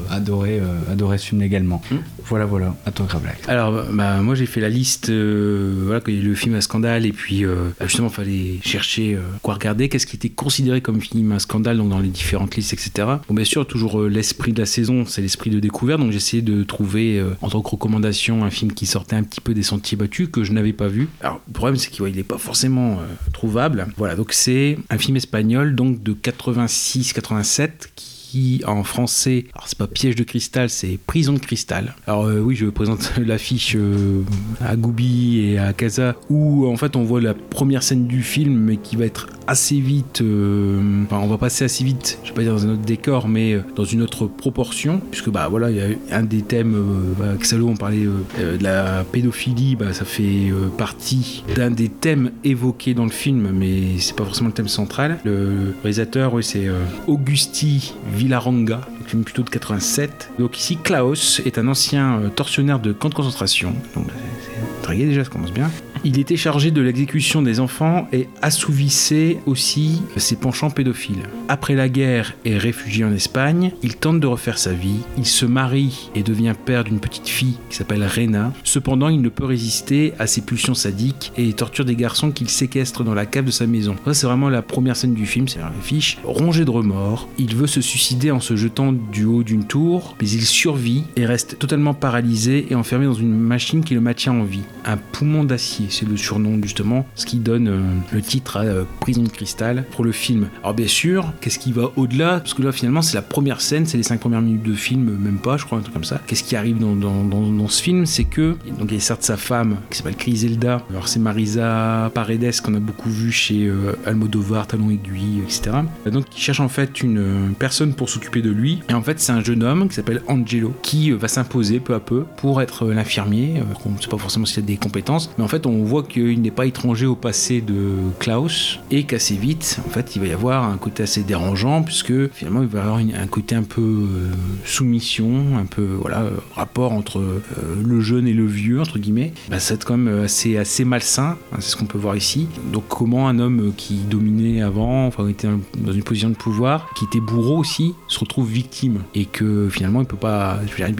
adorer, adorer ce film également. Voilà, voilà. À toi, Gravelax. Alors, bah, moi j'ai fait la liste, euh, voilà, le film à scandale, et puis euh, bah, justement, il fallait chercher euh, quoi regarder, qu'est-ce qui était considéré comme film à scandale, donc dans les différentes listes, etc. Bon, bien sûr, toujours l'esprit de la saison, c'est l'esprit de découverte, donc essayé de trouver en tant que recommandation un film qui sortait un petit peu des sentiers battus, que je n'avais pas vu. Alors, le problème, c'est qu'il n'est pas forcément trouvable. Voilà, donc c'est un film espagnol, donc de 86-87, qui en français, alors c'est pas piège de cristal, c'est prison de cristal. Alors euh, oui, je présente l'affiche euh, à Goubi et à Casa où en fait on voit la première scène du film mais qui va être assez vite, euh, enfin on va passer assez vite, je vais pas dire dans un autre décor mais dans une autre proportion puisque bah voilà il y a un des thèmes, euh, bah, avec Salo on parlait de la pédophilie, bah ça fait partie d'un des thèmes évoqués dans le film mais c'est pas forcément le thème central. Le réalisateur oui c'est Augusti Villaranga, un film plutôt de 87. Donc ici, Klaus est un ancien euh, tortionnaire de camp de concentration. Donc Il était chargé de l'exécution des enfants et assouvissait aussi ses penchants pédophiles. Après la guerre et réfugié en Espagne, il tente de refaire sa vie. Il se marie et devient père d'une petite fille qui s'appelle Rena. Cependant, il ne peut résister à ses pulsions sadiques et torture des garçons qu'il séquestre dans la cave de sa maison. Ça, c'est vraiment la première scène du film, c'est l'affiche. Rongé de remords, il veut se suicider en se jetant du haut d'une tour, mais il survit et reste totalement paralysé et enfermé dans une machine qui le maintient en vie. Un poumon d'acier, c'est le surnom justement, ce qui donne euh, le titre à euh, Prison de cristal pour le film. Alors bien sûr, qu'est-ce qui va au-delà? Parce que là finalement c'est la première scène, c'est les cinq premières minutes de film, même pas, je crois, un truc comme ça. Qu'est-ce qui arrive dans, dans, dans- ce film? C'est que, donc il y a certes sa femme qui s'appelle Griselda, alors c'est Marisa Paredes qu'on a beaucoup vu chez euh, Almodovar, Talon Aiguille, etc. Donc il cherche en fait une euh, personne pour s'occuper de lui, et en fait c'est un jeune homme qui s'appelle Angelo qui euh, va s'imposer peu à peu pour être euh, l'infirmier. Euh, on ne sait pas forcément s'il a des compétences, mais en fait on voit qu'il n'est pas étranger au passé de Klaus et qu'assez vite, en fait, il va y avoir un côté assez dérangeant puisque finalement il va y avoir un côté un peu euh, soumission, un peu voilà rapport entre euh, le jeune et le vieux entre guillemets. Bah, être quand même assez assez malsain, hein, c'est ce qu'on peut voir ici. Donc comment un homme qui dominait avant, enfin était dans une position de pouvoir, qui était bourreau aussi, se retrouve victime et que finalement il peut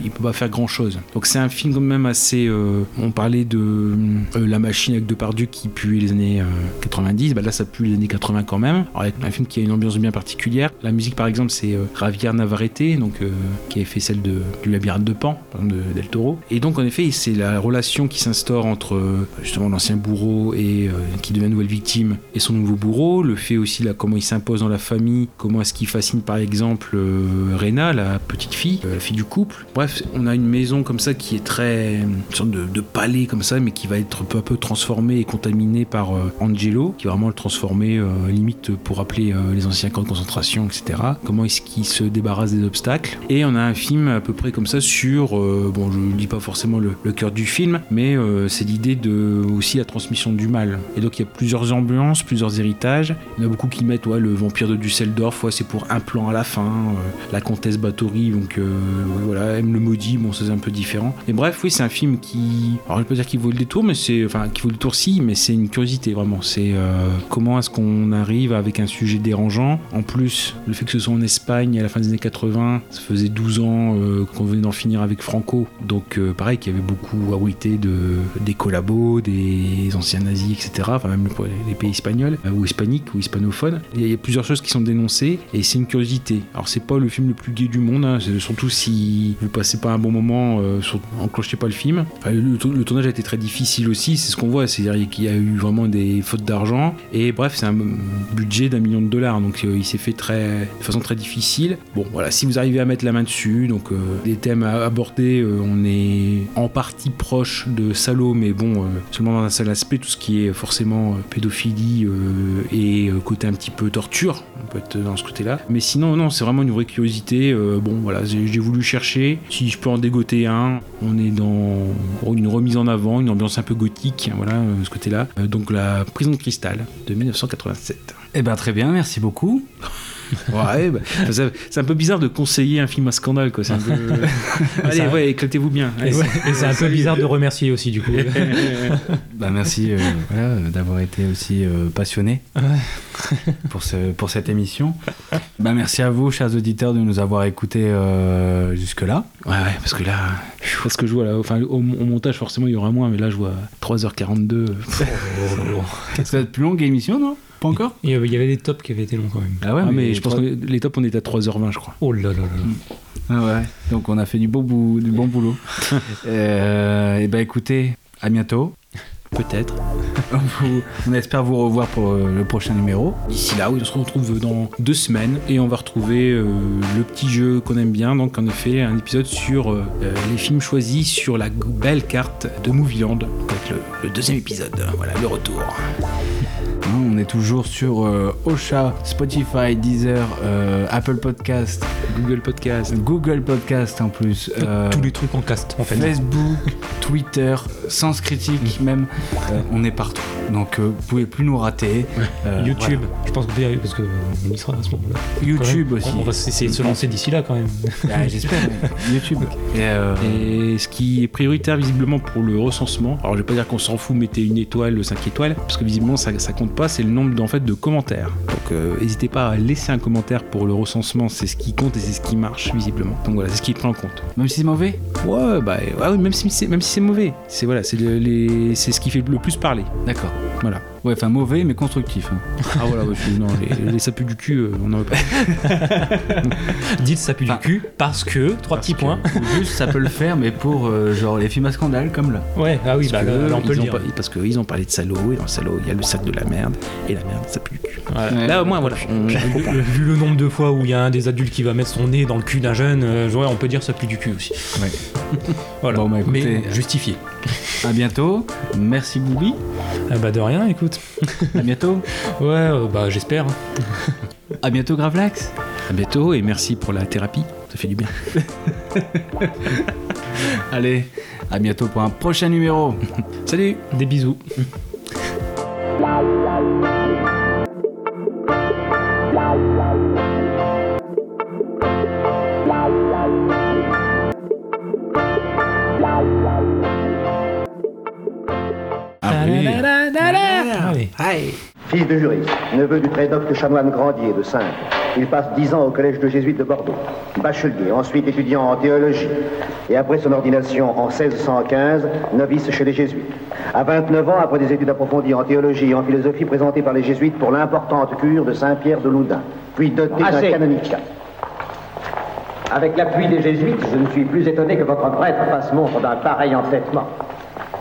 il peut pas faire grand chose. Donc c'est un film quand même assez. euh, on parlait de euh, la machine avec Depardieu qui pue les années euh, 90, bah là ça pue les années 80 quand même. Alors avec un film qui a une ambiance bien particulière. La musique par exemple c'est euh, Javier Navarrete, donc euh, qui avait fait celle de, du labyrinthe de Pan, de Del Toro. Et donc en effet c'est la relation qui s'instaure entre euh, justement l'ancien bourreau et euh, qui devient nouvelle victime et son nouveau bourreau. Le fait aussi là comment il s'impose dans la famille, comment est-ce qu'il fascine par exemple euh, Rena, la petite fille, euh, la fille du couple. Bref, on a une maison comme ça qui est très une sorte de, de palais comme ça ça, mais qui va être peu à peu transformé et contaminé par euh, Angelo, qui va vraiment le transformer euh, limite pour rappeler euh, les anciens camps de concentration, etc. Comment est-ce qu'il se débarrasse des obstacles? Et on a un film à peu près comme ça sur, bon, je ne dis pas forcément le, cœur du film, mais c'est l'idée de aussi la transmission du mal. Et donc il y a plusieurs ambiances, plusieurs héritages. Il y en a beaucoup qui mettent le vampire de Düsseldorf, ouais, c'est pour un plan à la fin. la comtesse Bathory, donc euh, voilà, aime le maudit, bon, c'est un peu différent. Mais bref, oui, c'est un film qui, alors je peux dire qu'il vaut le détour, mais c'est, enfin, qui vaut le détour si, mais c'est une curiosité vraiment. C'est euh, comment est-ce qu'on arrive avec un sujet dérangeant? En plus, le fait que ce soit en Espagne à la fin des années 80, ça faisait 12 ans euh, qu'on venait d'en finir avec Franco, donc euh, pareil, qu'il y avait beaucoup abrité de des collabos, des anciens nazis, etc. Enfin même les, pays espagnols ou hispaniques ou hispanophones. Il y a- plusieurs choses qui sont dénoncées et c'est une curiosité. Alors c'est pas le film le plus gai du monde, hein, surtout si vous passez pas un bon moment, euh, sur- enclenchez pas le film. Le, le tournage a été très difficile aussi, c'est ce qu'on voit, c'est-à-dire qu'il y a eu vraiment des fautes d'argent et bref c'est un budget d'un million de dollars donc euh, il s'est fait très, de façon très difficile. Bon voilà, si vous arrivez à mettre la main dessus, donc euh, les thèmes à aborder, euh, on est en partie proche de Salo, mais bon, euh, seulement dans un seul aspect, tout ce qui est forcément euh, pédophilie euh, et euh, côté un petit peu torture, on peut être dans ce côté-là. Mais sinon, non, c'est vraiment une vraie curiosité. euh, bon, voilà, j'ai voulu chercher. Si je peux en dégoter un, on est dans une remise en avant, une ambiance un peu gothique, voilà, euh, ce côté-là. Euh, donc la prison de cristal de 1987. Eh ben très bien, merci beaucoup. Ouais, bah, c'est un peu bizarre de conseiller un film à scandale, quoi. C'est un peu... Allez, Ça- ouais, éclatez-vous bien. Et c'est ouais. et c'est un peu bizarre de remercier aussi, du coup. Bah merci euh, voilà, d'avoir été aussi euh, passionné pour, ce, pour cette émission. Bah merci à vous, chers auditeurs, de nous avoir écoutés euh, jusque-là. Ouais, ouais, parce que là, parce que je vois là, enfin, au, au montage, forcément, il y aura moins, mais là, je vois 3h42. Ça va être plus longue l'émission, non? Pas encore Il y avait des tops qui avaient été longs quand même. Ah ouais, Ah, mais, mais je pense que les tops, on est à 3h20, je crois. Oh là là là. Ah ouais, donc on a fait du, beau bou- du bon boulot. euh, et bah écoutez, à bientôt. Peut-être. On, espère vous revoir pour euh, le prochain numéro. D'ici là, on se retrouve dans deux semaines et on va retrouver euh, le petit jeu qu'on aime bien. Donc, en effet, un épisode sur euh, euh, les films choisis sur la belle carte de Movieland. Avec le, le deuxième épisode. Voilà, le retour. On est toujours sur euh, Ocha, Spotify, Deezer, euh, Apple Podcast, Google Podcast, Google Podcast en plus, euh, Tous les trucs en cast, en fait. Facebook, Twitter, Sens Critique même. Euh, on est partout. Donc euh, vous pouvez plus nous rater. Euh, YouTube, je pense que parce qu'on y sera à ce moment-là. YouTube même. aussi. On va essayer de se lancer d'ici là quand même. Ah, J'espère. YouTube. Et, euh, Et ce qui est prioritaire visiblement pour le recensement, alors je vais pas dire qu'on s'en fout, mettez une étoile, 5 étoiles, parce que visiblement ça, ça compte pas, c'est le nombre en fait, de commentaires. Donc euh, n'hésitez pas à laisser un commentaire pour le recensement, c'est ce qui compte et c'est ce qui marche visiblement. Donc voilà, c'est ce qui pris en compte. Même si c'est mauvais? Ouais, bah ouais, oui, même si c'est même si c'est mauvais, c'est voilà, c'est le- les- c'est ce qui fait le plus parler. D'accord. Voilà. Ouais, enfin mauvais mais constructif. hein. Ah voilà, ouais, je suis- non, les, les sapus du cul, euh, on en veut pas. Dites ça pue du cul parce que, trois petits points. Juste ça peut le faire mais pour euh, genre les films à scandale comme là. Ouais, ah oui, bah Parce que là, là, on peut ils le ont dire. pas- parce qu'ils ont parlé de salaud, et dans le salaud, il y a le sac de la merde, et la merde, ça pue du cul. Voilà. Là, au moins, voilà. on- Vu, vu le nombre de fois où il y a un des adultes qui va mettre son nez dans le cul d'un jeune, euh, ouais, on peut dire ça pue du cul aussi. Ouais. Voilà. Bon, bah, écoutez, Mais justifié. À bientôt. Merci Boubi. Ah bah de rien, écoute. À bientôt. Ouais, euh, bah j'espère. À bientôt Gravelax. À bientôt et merci pour la thérapie, ça fait du bien. Allez, à bientôt pour un prochain numéro. Salut Des bisous. Fils de juriste, neveu du très docte chanoine Grandier de Sainte, il passe dix ans au collège de jésuites de Bordeaux. Bachelier, ensuite étudiant en théologie. Et après son ordination en 1615, novice chez les jésuites. À 29 ans, après des études approfondies en théologie et en philosophie présentées par les jésuites pour l'importante cure de Saint-Pierre de Loudun, puis doté d'un Assez. canonicat. Avec l'appui des jésuites, je ne suis plus étonné que votre prêtre fasse montre d'un pareil entêtement.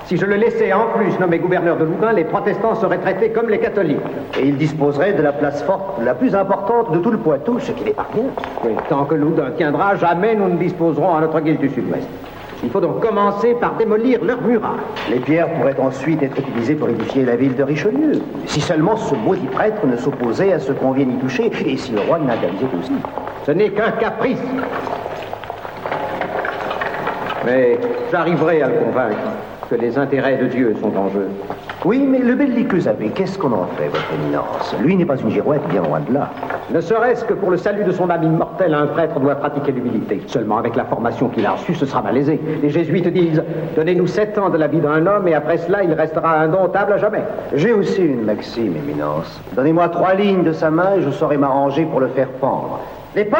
Si je le laissais en plus nommer gouverneur de Louvain, les protestants seraient traités comme les catholiques. Et il disposerait de la place forte la plus importante de tout le Poitou, ce qui n'est pas rien. Oui, tant que Loudun tiendra, jamais nous ne disposerons à notre guise du sud-ouest. Il faut donc commencer par démolir leurs murailles. Les pierres pourraient ensuite être utilisées pour édifier la ville de Richelieu. Si seulement ce maudit prêtre ne s'opposait à ce qu'on vient y toucher, et si le roi l'interdisait aussi. Ce n'est qu'un caprice. Mais j'arriverai à le convaincre que les intérêts de Dieu sont en jeu. Oui, mais le belliqueux abbé, qu'est-ce qu'on en fait, votre éminence? Lui n'est pas une girouette, bien loin de là. Ne serait-ce que pour le salut de son âme immortelle, un prêtre doit pratiquer l'humilité. Seulement avec la formation qu'il a reçue, ce sera malaisé. Les jésuites disent Donnez-nous sept ans de la vie d'un homme, et après cela, il restera indomptable à jamais. J'ai aussi une maxime, éminence. Donnez-moi trois lignes de sa main, et je saurai m'arranger pour le faire pendre. Les ports